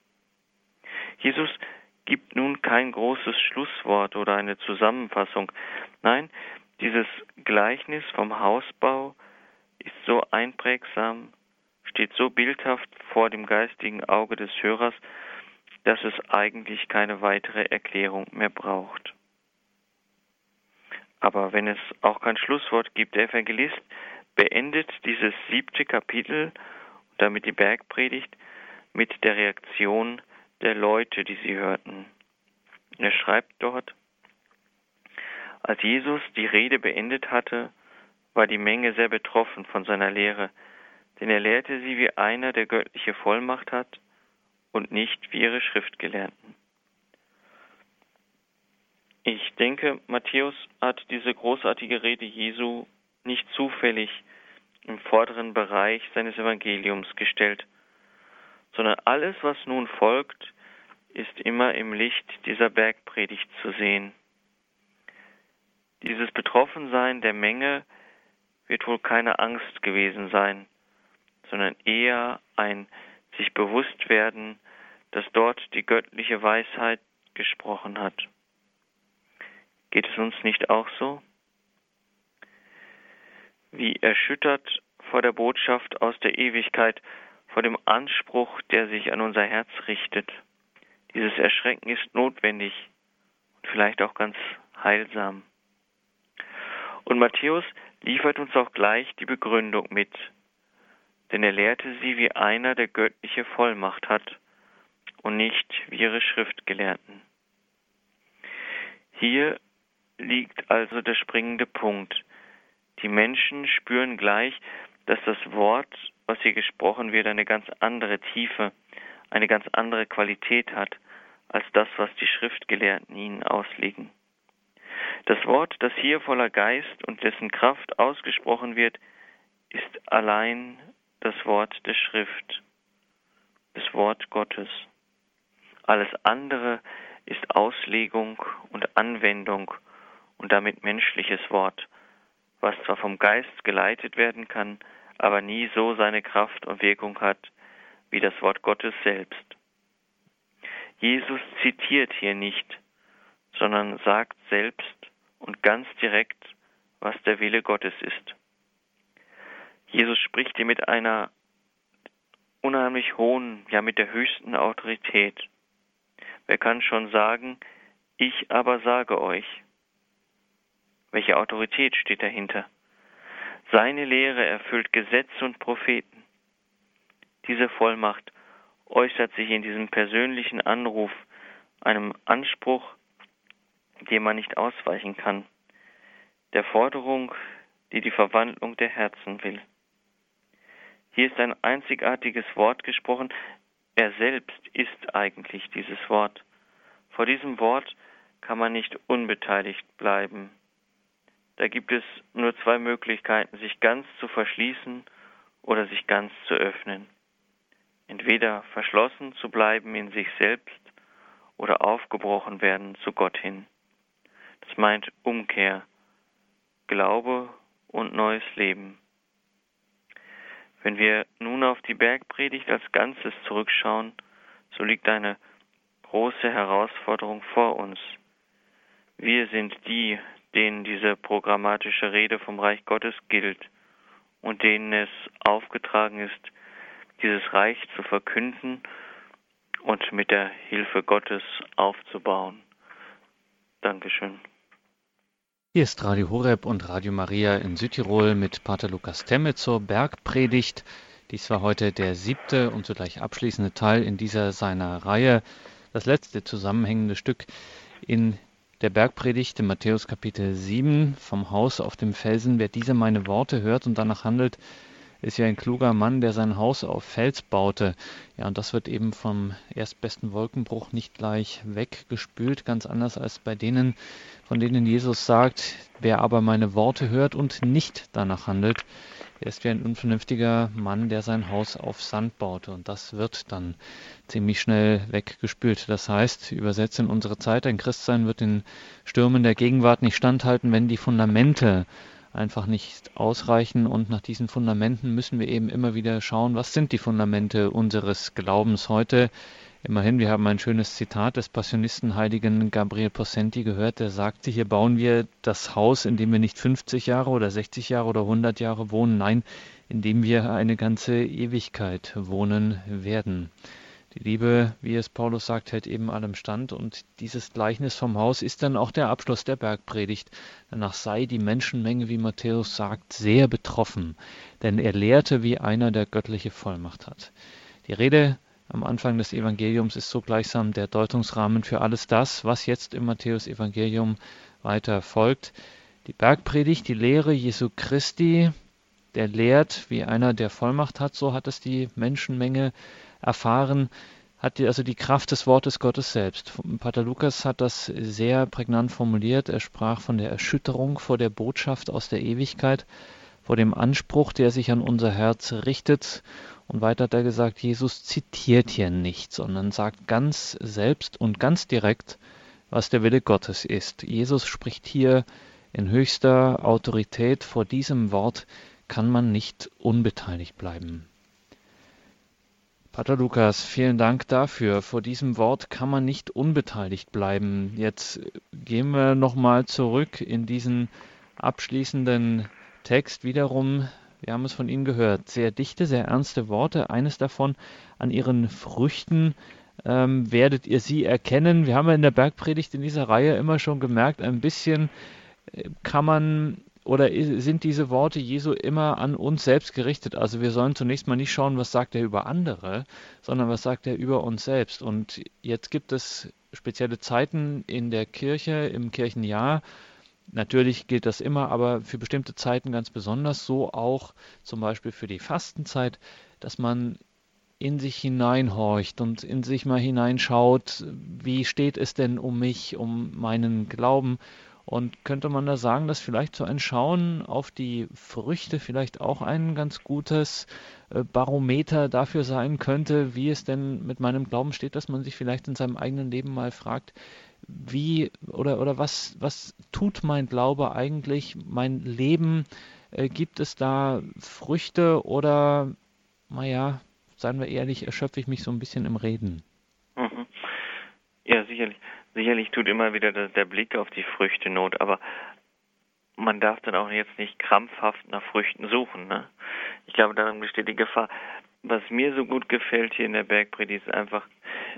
Jesus gibt nun kein großes Schlusswort oder eine Zusammenfassung. Nein, dieses Gleichnis vom Hausbau ist so einprägsam, steht so bildhaft vor dem geistigen Auge des Hörers, dass es eigentlich keine weitere Erklärung mehr braucht. Aber wenn es auch kein Schlusswort gibt, der Evangelist beendet dieses siebte Kapitel, damit die Bergpredigt, mit der Reaktion der Leute, die sie hörten. Er schreibt dort, als Jesus die Rede beendet hatte, war die Menge sehr betroffen von seiner Lehre, denn er lehrte sie wie einer, der göttliche Vollmacht hat und nicht wie ihre Schriftgelehrten. Ich denke, Matthäus hat diese großartige Rede Jesu nicht zufällig im vorderen Bereich seines Evangeliums gestellt, sondern alles, was nun folgt, ist immer im Licht dieser Bergpredigt zu sehen. Dieses Betroffensein der Menge wird wohl keine Angst gewesen sein, sondern eher ein sich bewusst werden, dass dort die göttliche Weisheit gesprochen hat. Geht es uns nicht auch so? Wie erschüttert vor der Botschaft aus der Ewigkeit, vor dem Anspruch, der sich an unser Herz richtet. Dieses Erschrecken ist notwendig und vielleicht auch ganz heilsam. Und Matthäus liefert uns auch gleich die Begründung mit, denn er lehrte sie wie einer, der göttliche Vollmacht hat und nicht wie ihre Schriftgelehrten. Hier liegt also der springende Punkt. Die Menschen spüren gleich, dass das Wort, was hier gesprochen wird, eine ganz andere Tiefe, eine ganz andere Qualität hat, als das, was die Schriftgelehrten ihnen auslegen. Das Wort, das hier voller Geist und dessen Kraft ausgesprochen wird, ist allein das Wort der Schrift, das Wort Gottes. Alles andere ist Auslegung und Anwendung und damit menschliches Wort, was zwar vom Geist geleitet werden kann, aber nie so seine Kraft und Wirkung hat wie das Wort Gottes selbst. Jesus zitiert hier nicht, sondern sagt selbst und ganz direkt, was der Wille Gottes ist. Jesus spricht hier mit einer unheimlich hohen, ja mit der höchsten Autorität. Wer kann schon sagen, ich aber sage euch? Welche Autorität steht dahinter? Seine Lehre erfüllt Gesetze und Propheten. Diese Vollmacht äußert sich in diesem persönlichen Anruf, einem Anspruch, dem man nicht ausweichen kann, der Forderung, die die Verwandlung der Herzen will. Hier ist ein einzigartiges Wort gesprochen, er selbst ist eigentlich dieses Wort. Vor diesem Wort kann man nicht unbeteiligt bleiben. Da gibt es nur zwei Möglichkeiten, sich ganz zu verschließen oder sich ganz zu öffnen. Entweder verschlossen zu bleiben in sich selbst oder aufgebrochen werden zu Gott hin. Das meint Umkehr, Glaube und neues Leben. Wenn wir nun auf die Bergpredigt als Ganzes zurückschauen, so liegt eine große Herausforderung vor uns. Wir sind die, denen diese programmatische Rede vom Reich Gottes gilt und denen es aufgetragen ist, dieses Reich zu verkünden und mit der Hilfe Gottes aufzubauen. Dankeschön. Hier ist Radio Horeb und Radio Maria in Südtirol mit Pater Lukas Temme zur Bergpredigt. Dies war heute der siebte und zugleich abschließende Teil in dieser seiner Reihe, das letzte zusammenhängende Stück in der Bergpredigt in Matthäus Kapitel 7 vom Haus auf dem Felsen. Wer diese meine Worte hört und danach handelt, ist ja ein kluger Mann, der sein Haus auf Fels baute. Ja, und das wird eben vom erstbesten Wolkenbruch nicht gleich weggespült, ganz anders als bei denen, von denen Jesus sagt, wer aber meine Worte hört und nicht danach handelt, er ist wie ein unvernünftiger Mann, der sein Haus auf Sand baute. Und das wird dann ziemlich schnell weggespült. Das heißt, übersetzt in unsere Zeit, ein Christsein wird den Stürmen der Gegenwart nicht standhalten, wenn die Fundamente einfach nicht ausreichen. Und nach diesen Fundamenten müssen wir eben immer wieder schauen, was sind die Fundamente unseres Glaubens heute. Immerhin, wir haben ein schönes Zitat des Passionisten Heiligen Gabriel Possenti gehört, der sagte, hier bauen wir das Haus, in dem wir nicht 50 Jahre oder 60 Jahre oder 100 Jahre wohnen, nein, in dem wir eine ganze Ewigkeit wohnen werden. Die Liebe, wie es Paulus sagt, hält eben allem stand. Und dieses Gleichnis vom Haus ist dann auch der Abschluss der Bergpredigt. Danach sei die Menschenmenge, wie Matthäus sagt, sehr betroffen, denn er lehrte wie einer, der göttliche Vollmacht hat. Die Rede am Anfang des Evangeliums ist so gleichsam der Deutungsrahmen für alles das, was jetzt im Matthäus Evangelium weiter folgt. Die Bergpredigt, die Lehre Jesu Christi, der lehrt wie einer, der Vollmacht hat, so hat es die Menschenmenge erfahren, hat also die Kraft des Wortes Gottes selbst. Pater Lukas hat das sehr prägnant formuliert. Er sprach von der Erschütterung vor der Botschaft aus der Ewigkeit, vor dem Anspruch, der sich an unser Herz richtet. Und weiter hat er gesagt, Jesus zitiert hier nicht, sondern sagt ganz selbst und ganz direkt, was der Wille Gottes ist. Jesus spricht hier in höchster Autorität. Vor diesem Wort kann man nicht unbeteiligt bleiben. Pater Lukas, vielen Dank dafür. Vor diesem Wort kann man nicht unbeteiligt bleiben. Jetzt gehen wir nochmal zurück in diesen abschließenden Text wiederum. Wir haben es von Ihnen gehört. Sehr dichte, sehr ernste Worte. Eines davon an Ihren Früchten ähm, werdet ihr sie erkennen. Wir haben ja in der Bergpredigt in dieser Reihe immer schon gemerkt, ein bisschen äh, kann man oder sind diese Worte Jesu immer an uns selbst gerichtet? Also wir sollen zunächst mal nicht schauen, was sagt er über andere, sondern was sagt er über uns selbst. Und jetzt gibt es spezielle Zeiten in der Kirche, im Kirchenjahr. Natürlich gilt das immer, aber für bestimmte Zeiten ganz besonders, so auch zum Beispiel für die Fastenzeit, dass man in sich hineinhorcht und in sich mal hineinschaut, wie steht es denn um mich, um meinen Glauben? Und könnte man da sagen, dass vielleicht so ein Schauen auf die Früchte vielleicht auch ein ganz gutes äh, Barometer dafür sein könnte, wie es denn mit meinem Glauben steht, dass man sich vielleicht in seinem eigenen Leben mal fragt, wie oder, oder was, was tut mein Glaube eigentlich, mein Leben? Äh, gibt es da Früchte oder, naja, seien wir ehrlich, erschöpfe ich mich so ein bisschen im Reden? Mhm. Ja, sicherlich. Sicherlich tut immer wieder der, der Blick auf die Früchte Not, aber man darf dann auch jetzt nicht krampfhaft nach Früchten suchen. Ne? Ich glaube, darin besteht die Gefahr. Was mir so gut gefällt hier in der Bergpredigt ist einfach,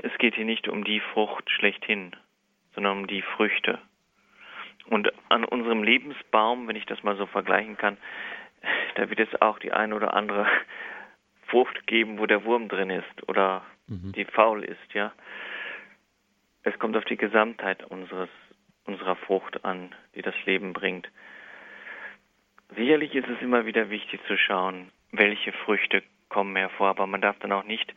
es geht hier nicht um die Frucht schlechthin, sondern um die Früchte. Und an unserem Lebensbaum, wenn ich das mal so vergleichen kann, da wird es auch die eine oder andere Frucht geben, wo der Wurm drin ist oder mhm. die faul ist, ja. Es kommt auf die Gesamtheit unseres, unserer Frucht an, die das Leben bringt. Sicherlich ist es immer wieder wichtig zu schauen, welche Früchte kommen hervor, aber man darf dann auch nicht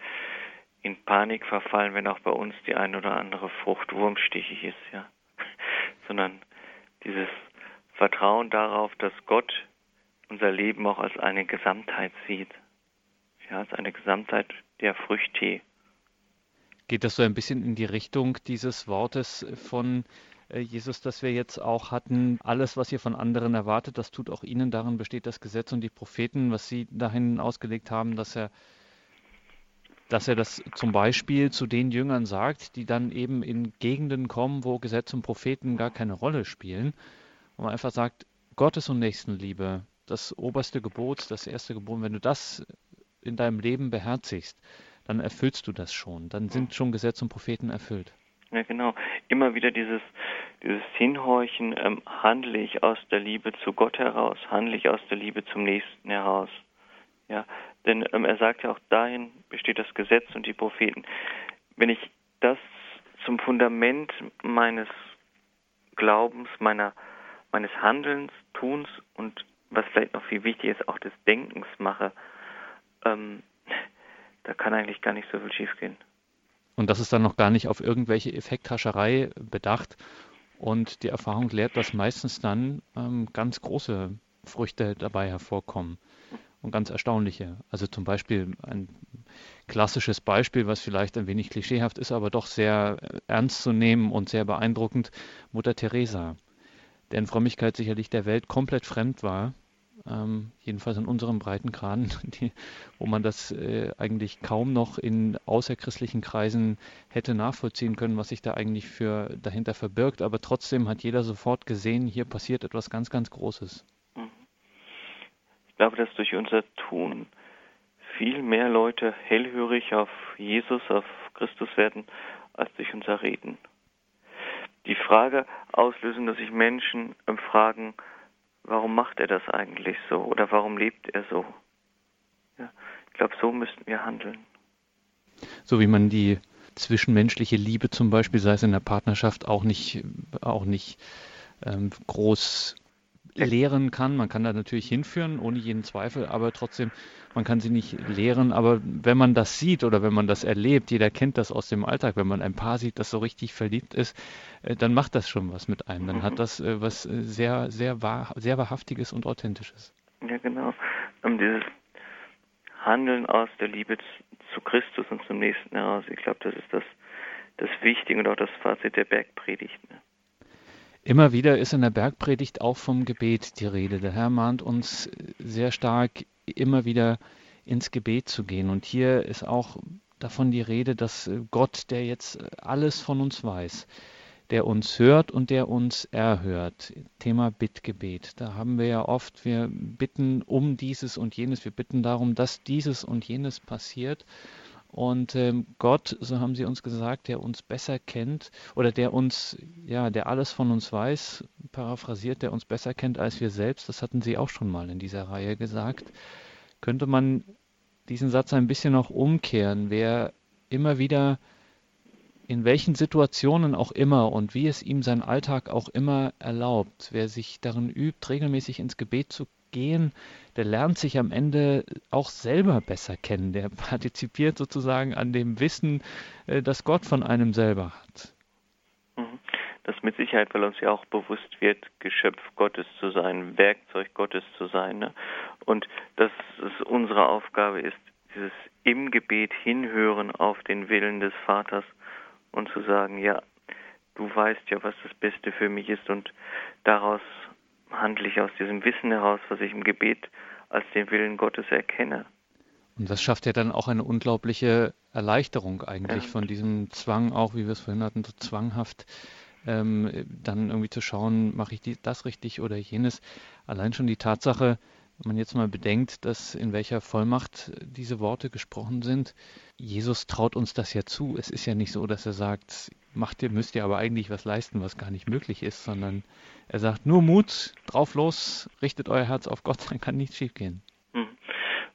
in Panik verfallen, wenn auch bei uns die eine oder andere Frucht wurmstichig ist, ja. Sondern dieses Vertrauen darauf, dass Gott unser Leben auch als eine Gesamtheit sieht. Ja, als eine Gesamtheit der Früchte Geht das so ein bisschen in die Richtung dieses Wortes von äh, Jesus, das wir jetzt auch hatten? Alles, was ihr von anderen erwartet, das tut auch ihnen. Darin besteht das Gesetz und die Propheten, was sie dahin ausgelegt haben, dass er dass er das zum Beispiel zu den Jüngern sagt, die dann eben in Gegenden kommen, wo Gesetz und Propheten gar keine Rolle spielen, wo man einfach sagt, Gottes und Nächstenliebe, das oberste Gebot, das erste Gebot, wenn du das in deinem Leben beherzigst, dann erfüllst du das schon. Dann sind schon Gesetze und Propheten erfüllt. Ja, genau. Immer wieder dieses, dieses Hinhorchen, ähm, handle ich aus der Liebe zu Gott heraus, handle ich aus der Liebe zum Nächsten heraus. Ja, denn ähm, er sagt ja auch, dahin besteht das Gesetz und die Propheten. Wenn ich das zum Fundament meines Glaubens, meiner, meines Handelns, Tuns und was vielleicht noch viel wichtiger ist, auch des Denkens mache, ähm, da kann eigentlich gar nicht so viel schiefgehen. Und das ist dann noch gar nicht auf irgendwelche Effekthascherei bedacht. Und die Erfahrung lehrt, dass meistens dann ähm, ganz große Früchte dabei hervorkommen und ganz erstaunliche. Also zum Beispiel ein klassisches Beispiel, was vielleicht ein wenig klischeehaft ist, aber doch sehr ernst zu nehmen und sehr beeindruckend, Mutter Teresa, deren Frömmigkeit sicherlich der Welt komplett fremd war ähm, jedenfalls in unserem Breitengraden, die, wo man das äh, eigentlich kaum noch in außerchristlichen Kreisen hätte nachvollziehen können, was sich da eigentlich für dahinter verbirgt. Aber trotzdem hat jeder sofort gesehen, hier passiert etwas ganz, ganz Großes. Ich glaube, dass durch unser Tun viel mehr Leute hellhörig auf Jesus, auf Christus werden als durch unser Reden. Die Frage auslösen, dass sich Menschen fragen, warum macht er das eigentlich so oder warum lebt er so? Ja, ich glaube, so müssten wir handeln. So wie man die zwischenmenschliche Liebe zum Beispiel, sei es in der Partnerschaft, auch nicht, auch nicht ähm, groß lehren kann. Man kann da natürlich hinführen, ohne jeden Zweifel, aber trotzdem, man kann sie nicht lehren. Aber wenn man das sieht oder wenn man das erlebt, jeder kennt das aus dem Alltag, wenn man ein Paar sieht, das so richtig verliebt ist, äh, dann macht das schon was mit einem. Dann hat das äh, was äh, sehr, sehr, wahr, sehr Wahrhaftiges und Authentisches. Ja, genau. Um dieses Handeln aus der Liebe zu Christus und zum Nächsten heraus, ich glaube, das ist das, das Wichtige und auch das Fazit der Bergpredigt. Ne? Immer wieder ist in der Bergpredigt auch vom Gebet die Rede. Der Herr mahnt uns sehr stark, immer wieder ins Gebet zu gehen. Und hier ist auch davon die Rede, dass Gott, der jetzt alles von uns weiß, der uns hört und der uns erhört. Thema Bittgebet. Da haben wir ja oft, wir bitten um dieses und jenes, wir bitten darum, dass dieses und jenes passiert. Und ähm, Gott, so haben sie uns gesagt, der uns besser kennt oder der uns, ja, der alles von uns weiß, paraphrasiert, der uns besser kennt als wir selbst, das hatten sie auch schon mal in dieser Reihe gesagt, könnte man diesen Satz ein bisschen noch umkehren. Wer immer wieder in welchen Situationen auch immer und wie es ihm sein Alltag auch immer erlaubt, wer sich darin übt, regelmäßig ins Gebet zu gehen, der lernt sich am Ende auch selber besser kennen. Der partizipiert sozusagen an dem Wissen, äh, das Gott von einem selber hat. Mhm. Das mit Sicherheit, weil uns ja auch bewusst wird, Geschöpf Gottes zu sein, Werkzeug Gottes zu sein. Ne? Und dass es unsere Aufgabe ist, dieses im Gebet hinhören auf den Willen des Vaters und zu sagen, ja, du weißt ja, was das Beste für mich ist und daraus handle ich aus diesem Wissen heraus, was ich im Gebet als den Willen Gottes erkenne. Und das schafft ja dann auch eine unglaubliche Erleichterung eigentlich ja. von diesem Zwang, auch wie wir es vorhin hatten, so zwanghaft ähm, dann irgendwie zu schauen, mache ich die, das richtig oder jenes. Allein schon die Tatsache, wenn man jetzt mal bedenkt, dass in welcher Vollmacht diese Worte gesprochen sind, Jesus traut uns das ja zu. Es ist ja nicht so, dass er sagt, macht ihr, müsst ihr aber eigentlich was leisten, was gar nicht möglich ist, sondern er sagt nur Mut, drauf los, richtet euer Herz auf Gott, dann kann nichts schiefgehen. Hm.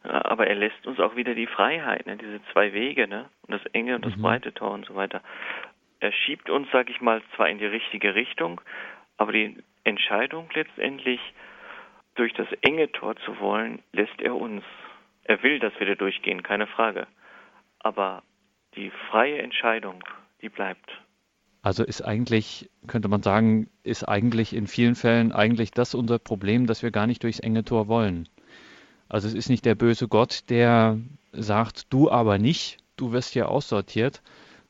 Aber er lässt uns auch wieder die Freiheit, ne? diese zwei Wege, ne? und das enge und das mhm. breite Tor und so weiter. Er schiebt uns, sag ich mal, zwar in die richtige Richtung, aber die Entscheidung letztendlich, durch das enge Tor zu wollen, lässt er uns. Er will, dass wir da durchgehen, keine Frage. Aber die freie Entscheidung, die bleibt. Also ist eigentlich, könnte man sagen, ist eigentlich in vielen Fällen eigentlich das unser Problem, dass wir gar nicht durchs enge Tor wollen. Also es ist nicht der böse Gott, der sagt, du aber nicht, du wirst hier aussortiert,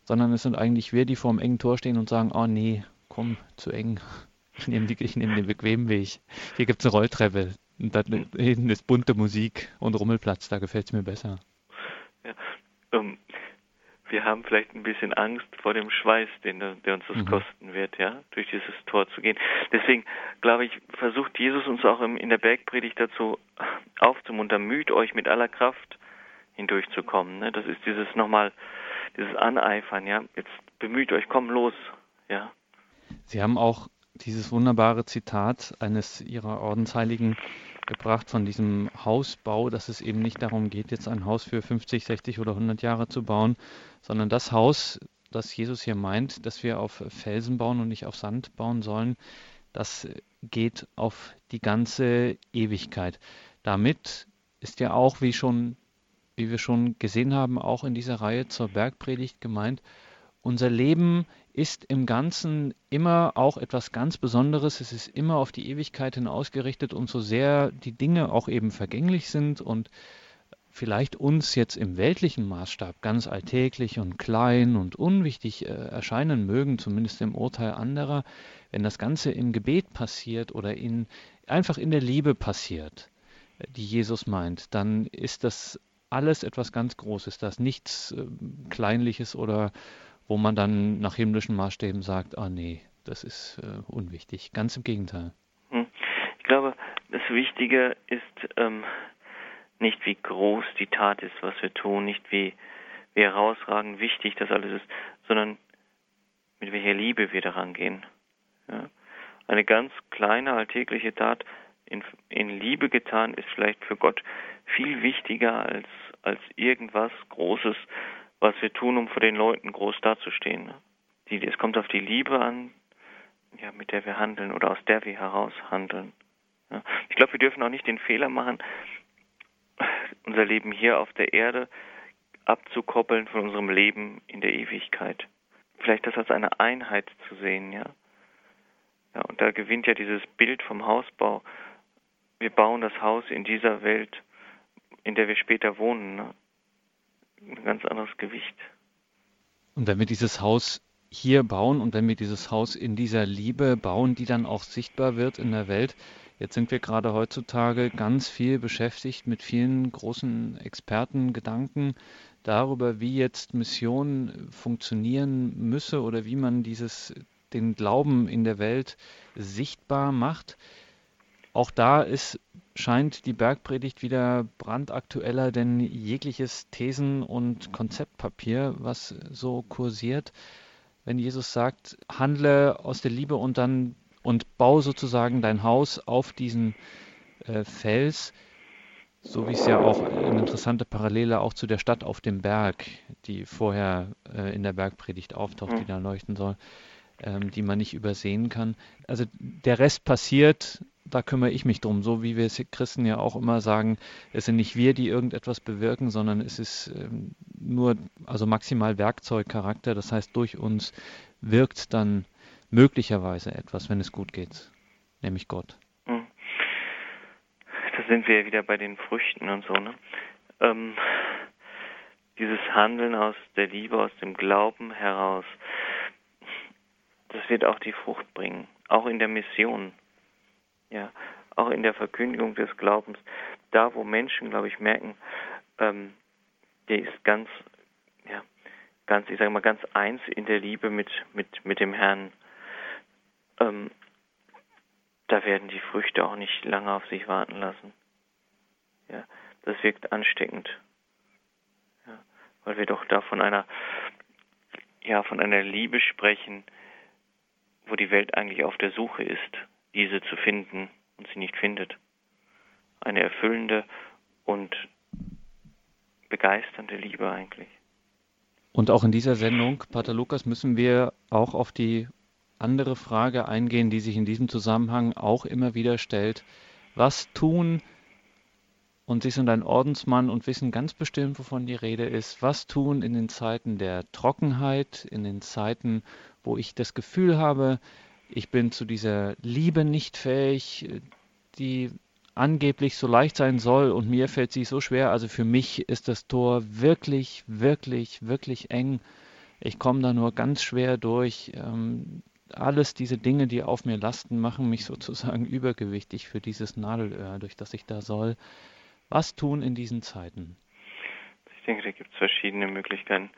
sondern es sind eigentlich wir, die vor dem engen Tor stehen und sagen, oh nee, komm, zu eng. Ich nehme, die, ich nehme den bequemen Weg. Hier gibt es eine Rolltreppe. Und da hinten ist bunte Musik und Rummelplatz, da gefällt es mir besser. Ja, um, wir haben vielleicht ein bisschen Angst vor dem Schweiß, den, der uns das mhm. kosten wird, ja, durch dieses Tor zu gehen. Deswegen glaube ich, versucht Jesus uns auch in der Bergpredigt dazu aufzumuntern, müht euch mit aller Kraft hindurchzukommen. Ne? Das ist dieses nochmal, dieses Aneifern, ja. Jetzt bemüht euch, komm los, ja. Sie haben auch dieses wunderbare Zitat eines ihrer Ordensheiligen gebracht von diesem Hausbau, dass es eben nicht darum geht, jetzt ein Haus für 50, 60 oder 100 Jahre zu bauen, sondern das Haus, das Jesus hier meint, dass wir auf Felsen bauen und nicht auf Sand bauen sollen, das geht auf die ganze Ewigkeit. Damit ist ja auch, wie schon, wie wir schon gesehen haben, auch in dieser Reihe zur Bergpredigt gemeint, unser Leben ist im Ganzen immer auch etwas ganz Besonderes. Es ist immer auf die Ewigkeit hin ausgerichtet und so sehr die Dinge auch eben vergänglich sind und vielleicht uns jetzt im weltlichen Maßstab ganz alltäglich und klein und unwichtig äh, erscheinen mögen, zumindest im Urteil anderer, wenn das Ganze im Gebet passiert oder in, einfach in der Liebe passiert, die Jesus meint, dann ist das alles etwas ganz Großes, das nichts äh, Kleinliches oder wo man dann nach himmlischen Maßstäben sagt, ah nee, das ist äh, unwichtig. Ganz im Gegenteil. Hm. Ich glaube, das Wichtige ist ähm, nicht, wie groß die Tat ist, was wir tun, nicht wie, wie herausragend wichtig das alles ist, sondern mit welcher Liebe wir daran gehen. Ja. Eine ganz kleine alltägliche Tat in, in Liebe getan ist vielleicht für Gott viel wichtiger als, als irgendwas Großes, was wir tun, um vor den Leuten groß dazustehen. Die, es kommt auf die Liebe an, ja, mit der wir handeln oder aus der wir heraus handeln. Ja. Ich glaube, wir dürfen auch nicht den Fehler machen, unser Leben hier auf der Erde abzukoppeln von unserem Leben in der Ewigkeit. Vielleicht das als eine Einheit zu sehen, ja. Ja, und da gewinnt ja dieses Bild vom Hausbau. Wir bauen das Haus in dieser Welt, in der wir später wohnen, ne? Ein ganz anderes Gewicht. Und wenn wir dieses Haus hier bauen und wenn wir dieses Haus in dieser Liebe bauen, die dann auch sichtbar wird in der Welt, Jetzt sind wir gerade heutzutage ganz viel beschäftigt mit vielen großen Expertengedanken darüber, wie jetzt Mission funktionieren müsse oder wie man dieses, den Glauben in der Welt sichtbar macht. Auch da ist, scheint die Bergpredigt wieder brandaktueller denn jegliches Thesen- und Konzeptpapier, was so kursiert. Wenn Jesus sagt, handle aus der Liebe und dann und bau sozusagen dein Haus auf diesen äh, Fels, so wie es ja auch eine interessante Parallele auch zu der Stadt auf dem Berg, die vorher äh, in der Bergpredigt auftaucht, die mhm. da leuchten soll, ähm, die man nicht übersehen kann. Also der Rest passiert, da kümmere ich mich drum, so wie wir Christen ja auch immer sagen, es sind nicht wir, die irgendetwas bewirken, sondern es ist ähm, nur, also maximal Werkzeugcharakter, das heißt durch uns wirkt dann möglicherweise etwas, wenn es gut geht, nämlich Gott. Hm. Da sind wir ja wieder bei den Früchten und so, ne? Ähm, dieses Handeln aus der Liebe, aus dem Glauben heraus, das wird auch die Frucht bringen, auch in der Mission, ja, auch in der Verkündigung des Glaubens. Da, wo Menschen, glaube ich, merken, ähm, der ist ganz, ja, ganz, ich sage mal, ganz eins in der Liebe mit, mit, mit dem Herrn ähm, da werden die Früchte auch nicht lange auf sich warten lassen. Ja, das wirkt ansteckend. Ja, weil wir doch da von einer, ja, von einer Liebe sprechen, wo die Welt eigentlich auf der Suche ist, diese zu finden und sie nicht findet. Eine erfüllende und begeisternde Liebe eigentlich. Und auch in dieser Sendung, Pater Lukas, müssen wir auch auf die andere Frage eingehen, die sich in diesem Zusammenhang auch immer wieder stellt. Was tun, und Sie sind ein Ordensmann und wissen ganz bestimmt, wovon die Rede ist, was tun in den Zeiten der Trockenheit, in den Zeiten, wo ich das Gefühl habe, ich bin zu dieser Liebe nicht fähig, die angeblich so leicht sein soll und mir fällt sie so schwer. Also für mich ist das Tor wirklich, wirklich, wirklich eng. Ich komme da nur ganz schwer durch. Ähm, alles diese Dinge, die auf mir lasten, machen mich sozusagen übergewichtig für dieses Nadelöhr, durch das ich da soll. Was tun in diesen Zeiten? Ich denke, da gibt es verschiedene Möglichkeiten.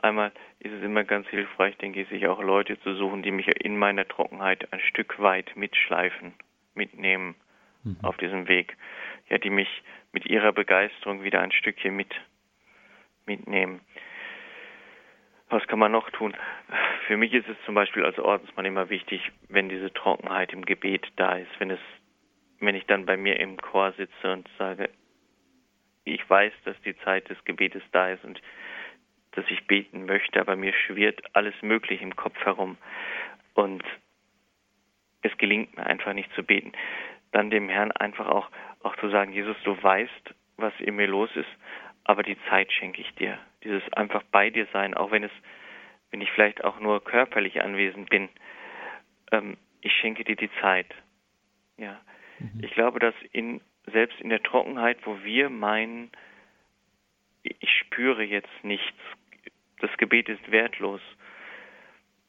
Einmal ist es immer ganz hilfreich, denke ich, sich auch Leute zu suchen, die mich in meiner Trockenheit ein Stück weit mitschleifen, mitnehmen mhm. auf diesem Weg. Ja, die mich mit ihrer Begeisterung wieder ein Stückchen mit mitnehmen. Was kann man noch tun? Für mich ist es zum Beispiel als Ordensmann immer wichtig, wenn diese Trockenheit im Gebet da ist, wenn es, wenn ich dann bei mir im Chor sitze und sage, ich weiß, dass die Zeit des Gebetes da ist und dass ich beten möchte, aber mir schwirrt alles Mögliche im Kopf herum und es gelingt mir einfach nicht zu beten. Dann dem Herrn einfach auch, auch zu sagen, Jesus, du weißt, was in mir los ist, aber die Zeit schenke ich dir. Dieses einfach bei dir sein, auch wenn es, wenn ich vielleicht auch nur körperlich anwesend bin, ähm, ich schenke dir die Zeit. Ja, mhm. ich glaube, dass in selbst in der Trockenheit, wo wir meinen, ich spüre jetzt nichts, das Gebet ist wertlos,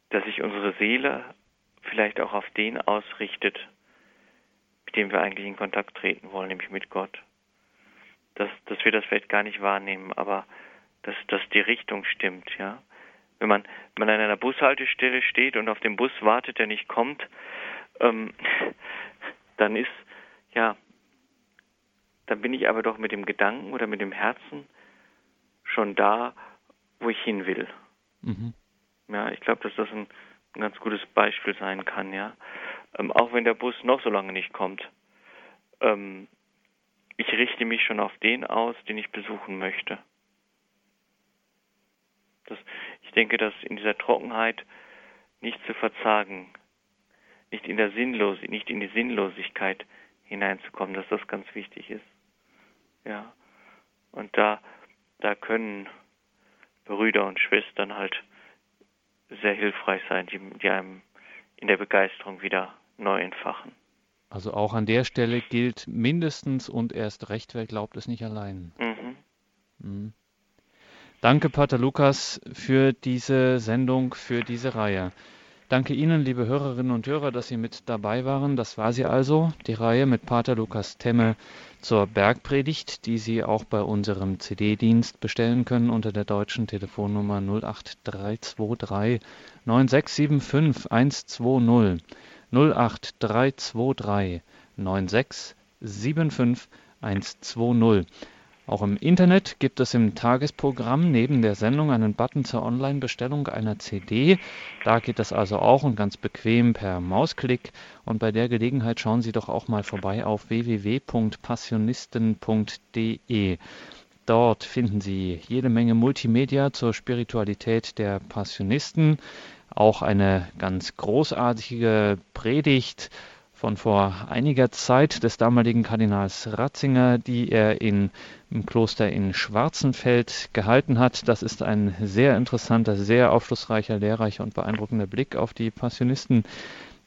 dass sich unsere Seele vielleicht auch auf den ausrichtet, mit dem wir eigentlich in Kontakt treten wollen, nämlich mit Gott dass, dass wir das vielleicht gar nicht wahrnehmen, aber dass, dass die Richtung stimmt, ja. Wenn man, wenn man an einer Bushaltestelle steht und auf den Bus wartet, der nicht kommt, ähm, dann ist, ja, dann bin ich aber doch mit dem Gedanken oder mit dem Herzen schon da, wo ich hin will. Mhm. Ja, ich glaube, dass das ein, ein, ganz gutes Beispiel sein kann, ja. Ähm, auch wenn der Bus noch so lange nicht kommt. Ähm, ich richte mich schon auf den aus, den ich besuchen möchte. Das, ich denke, dass in dieser Trockenheit nicht zu verzagen, nicht in der Sinnlos nicht in die Sinnlosigkeit hineinzukommen, dass das ganz wichtig ist. Ja. Und da, da können Brüder und Schwestern halt sehr hilfreich sein, die, die einem in der Begeisterung wieder neu entfachen. Also auch an der Stelle gilt mindestens und erst recht, wer glaubt es nicht allein. Mhm. Mhm. Danke, Pater Lukas, für diese Sendung, für diese Reihe. Danke Ihnen, liebe Hörerinnen und Hörer, dass Sie mit dabei waren. Das war sie also, die Reihe mit Pater Lukas Temme zur Bergpredigt, die Sie auch bei unserem CD-Dienst bestellen können unter der deutschen Telefonnummer 08323 9675 120 08323 9675 120. Auch im Internet gibt es im Tagesprogramm neben der Sendung einen Button zur Online-Bestellung einer CD. Da geht das also auch und ganz bequem per Mausklick. Und bei der Gelegenheit schauen Sie doch auch mal vorbei auf www.passionisten.de. Dort finden Sie jede Menge Multimedia zur Spiritualität der Passionisten, auch eine ganz großartige Predigt von vor einiger Zeit des damaligen Kardinals Ratzinger, die er in, im Kloster in Schwarzenfeld gehalten hat. Das ist ein sehr interessanter, sehr aufschlussreicher, lehrreicher und beeindruckender Blick auf die Passionisten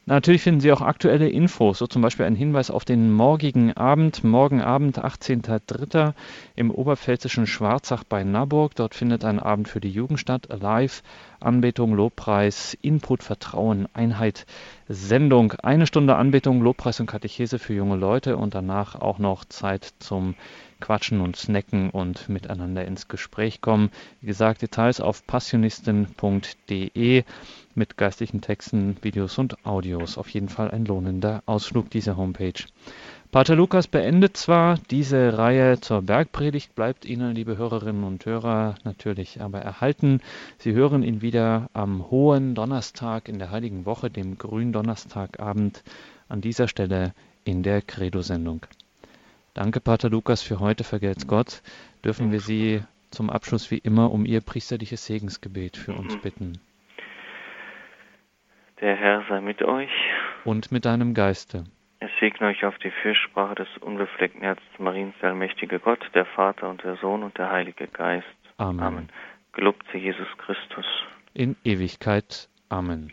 Natürlich finden Sie auch aktuelle Infos, so zum Beispiel ein Hinweis auf den morgigen Abend, morgen Abend, 18.03. im oberpfälzischen Schwarzach bei Naburg. Dort findet ein Abend für die Jugend statt, live, Anbetung, Lobpreis, Input, Vertrauen, Einheit, Sendung. Eine Stunde Anbetung, Lobpreis und Katechese für junge Leute und danach auch noch Zeit zum quatschen und snacken und miteinander ins Gespräch kommen. Wie gesagt, Details auf passionisten.de mit geistlichen Texten, Videos und Audios. Auf jeden Fall ein lohnender Ausflug dieser Homepage. Pater Lukas beendet zwar diese Reihe zur Bergpredigt, bleibt Ihnen, liebe Hörerinnen und Hörer, natürlich aber erhalten. Sie hören ihn wieder am hohen Donnerstag in der Heiligen Woche, dem grünen Donnerstagabend, an dieser Stelle in der Credo-Sendung. Danke, Pater Lukas, für heute. Vergelt's Gott. Dürfen wir Sie zum Abschluss wie immer um Ihr priesterliches Segensgebet für uns mhm. bitten. Der Herr sei mit euch. Und mit deinem Geiste. Es segne euch auf die Fürsprache des unbefleckten Herzens Mariens, der allmächtige Gott, der Vater und der Sohn und der Heilige Geist. Amen. Amen. Gelobt sei Jesus Christus. In Ewigkeit. Amen.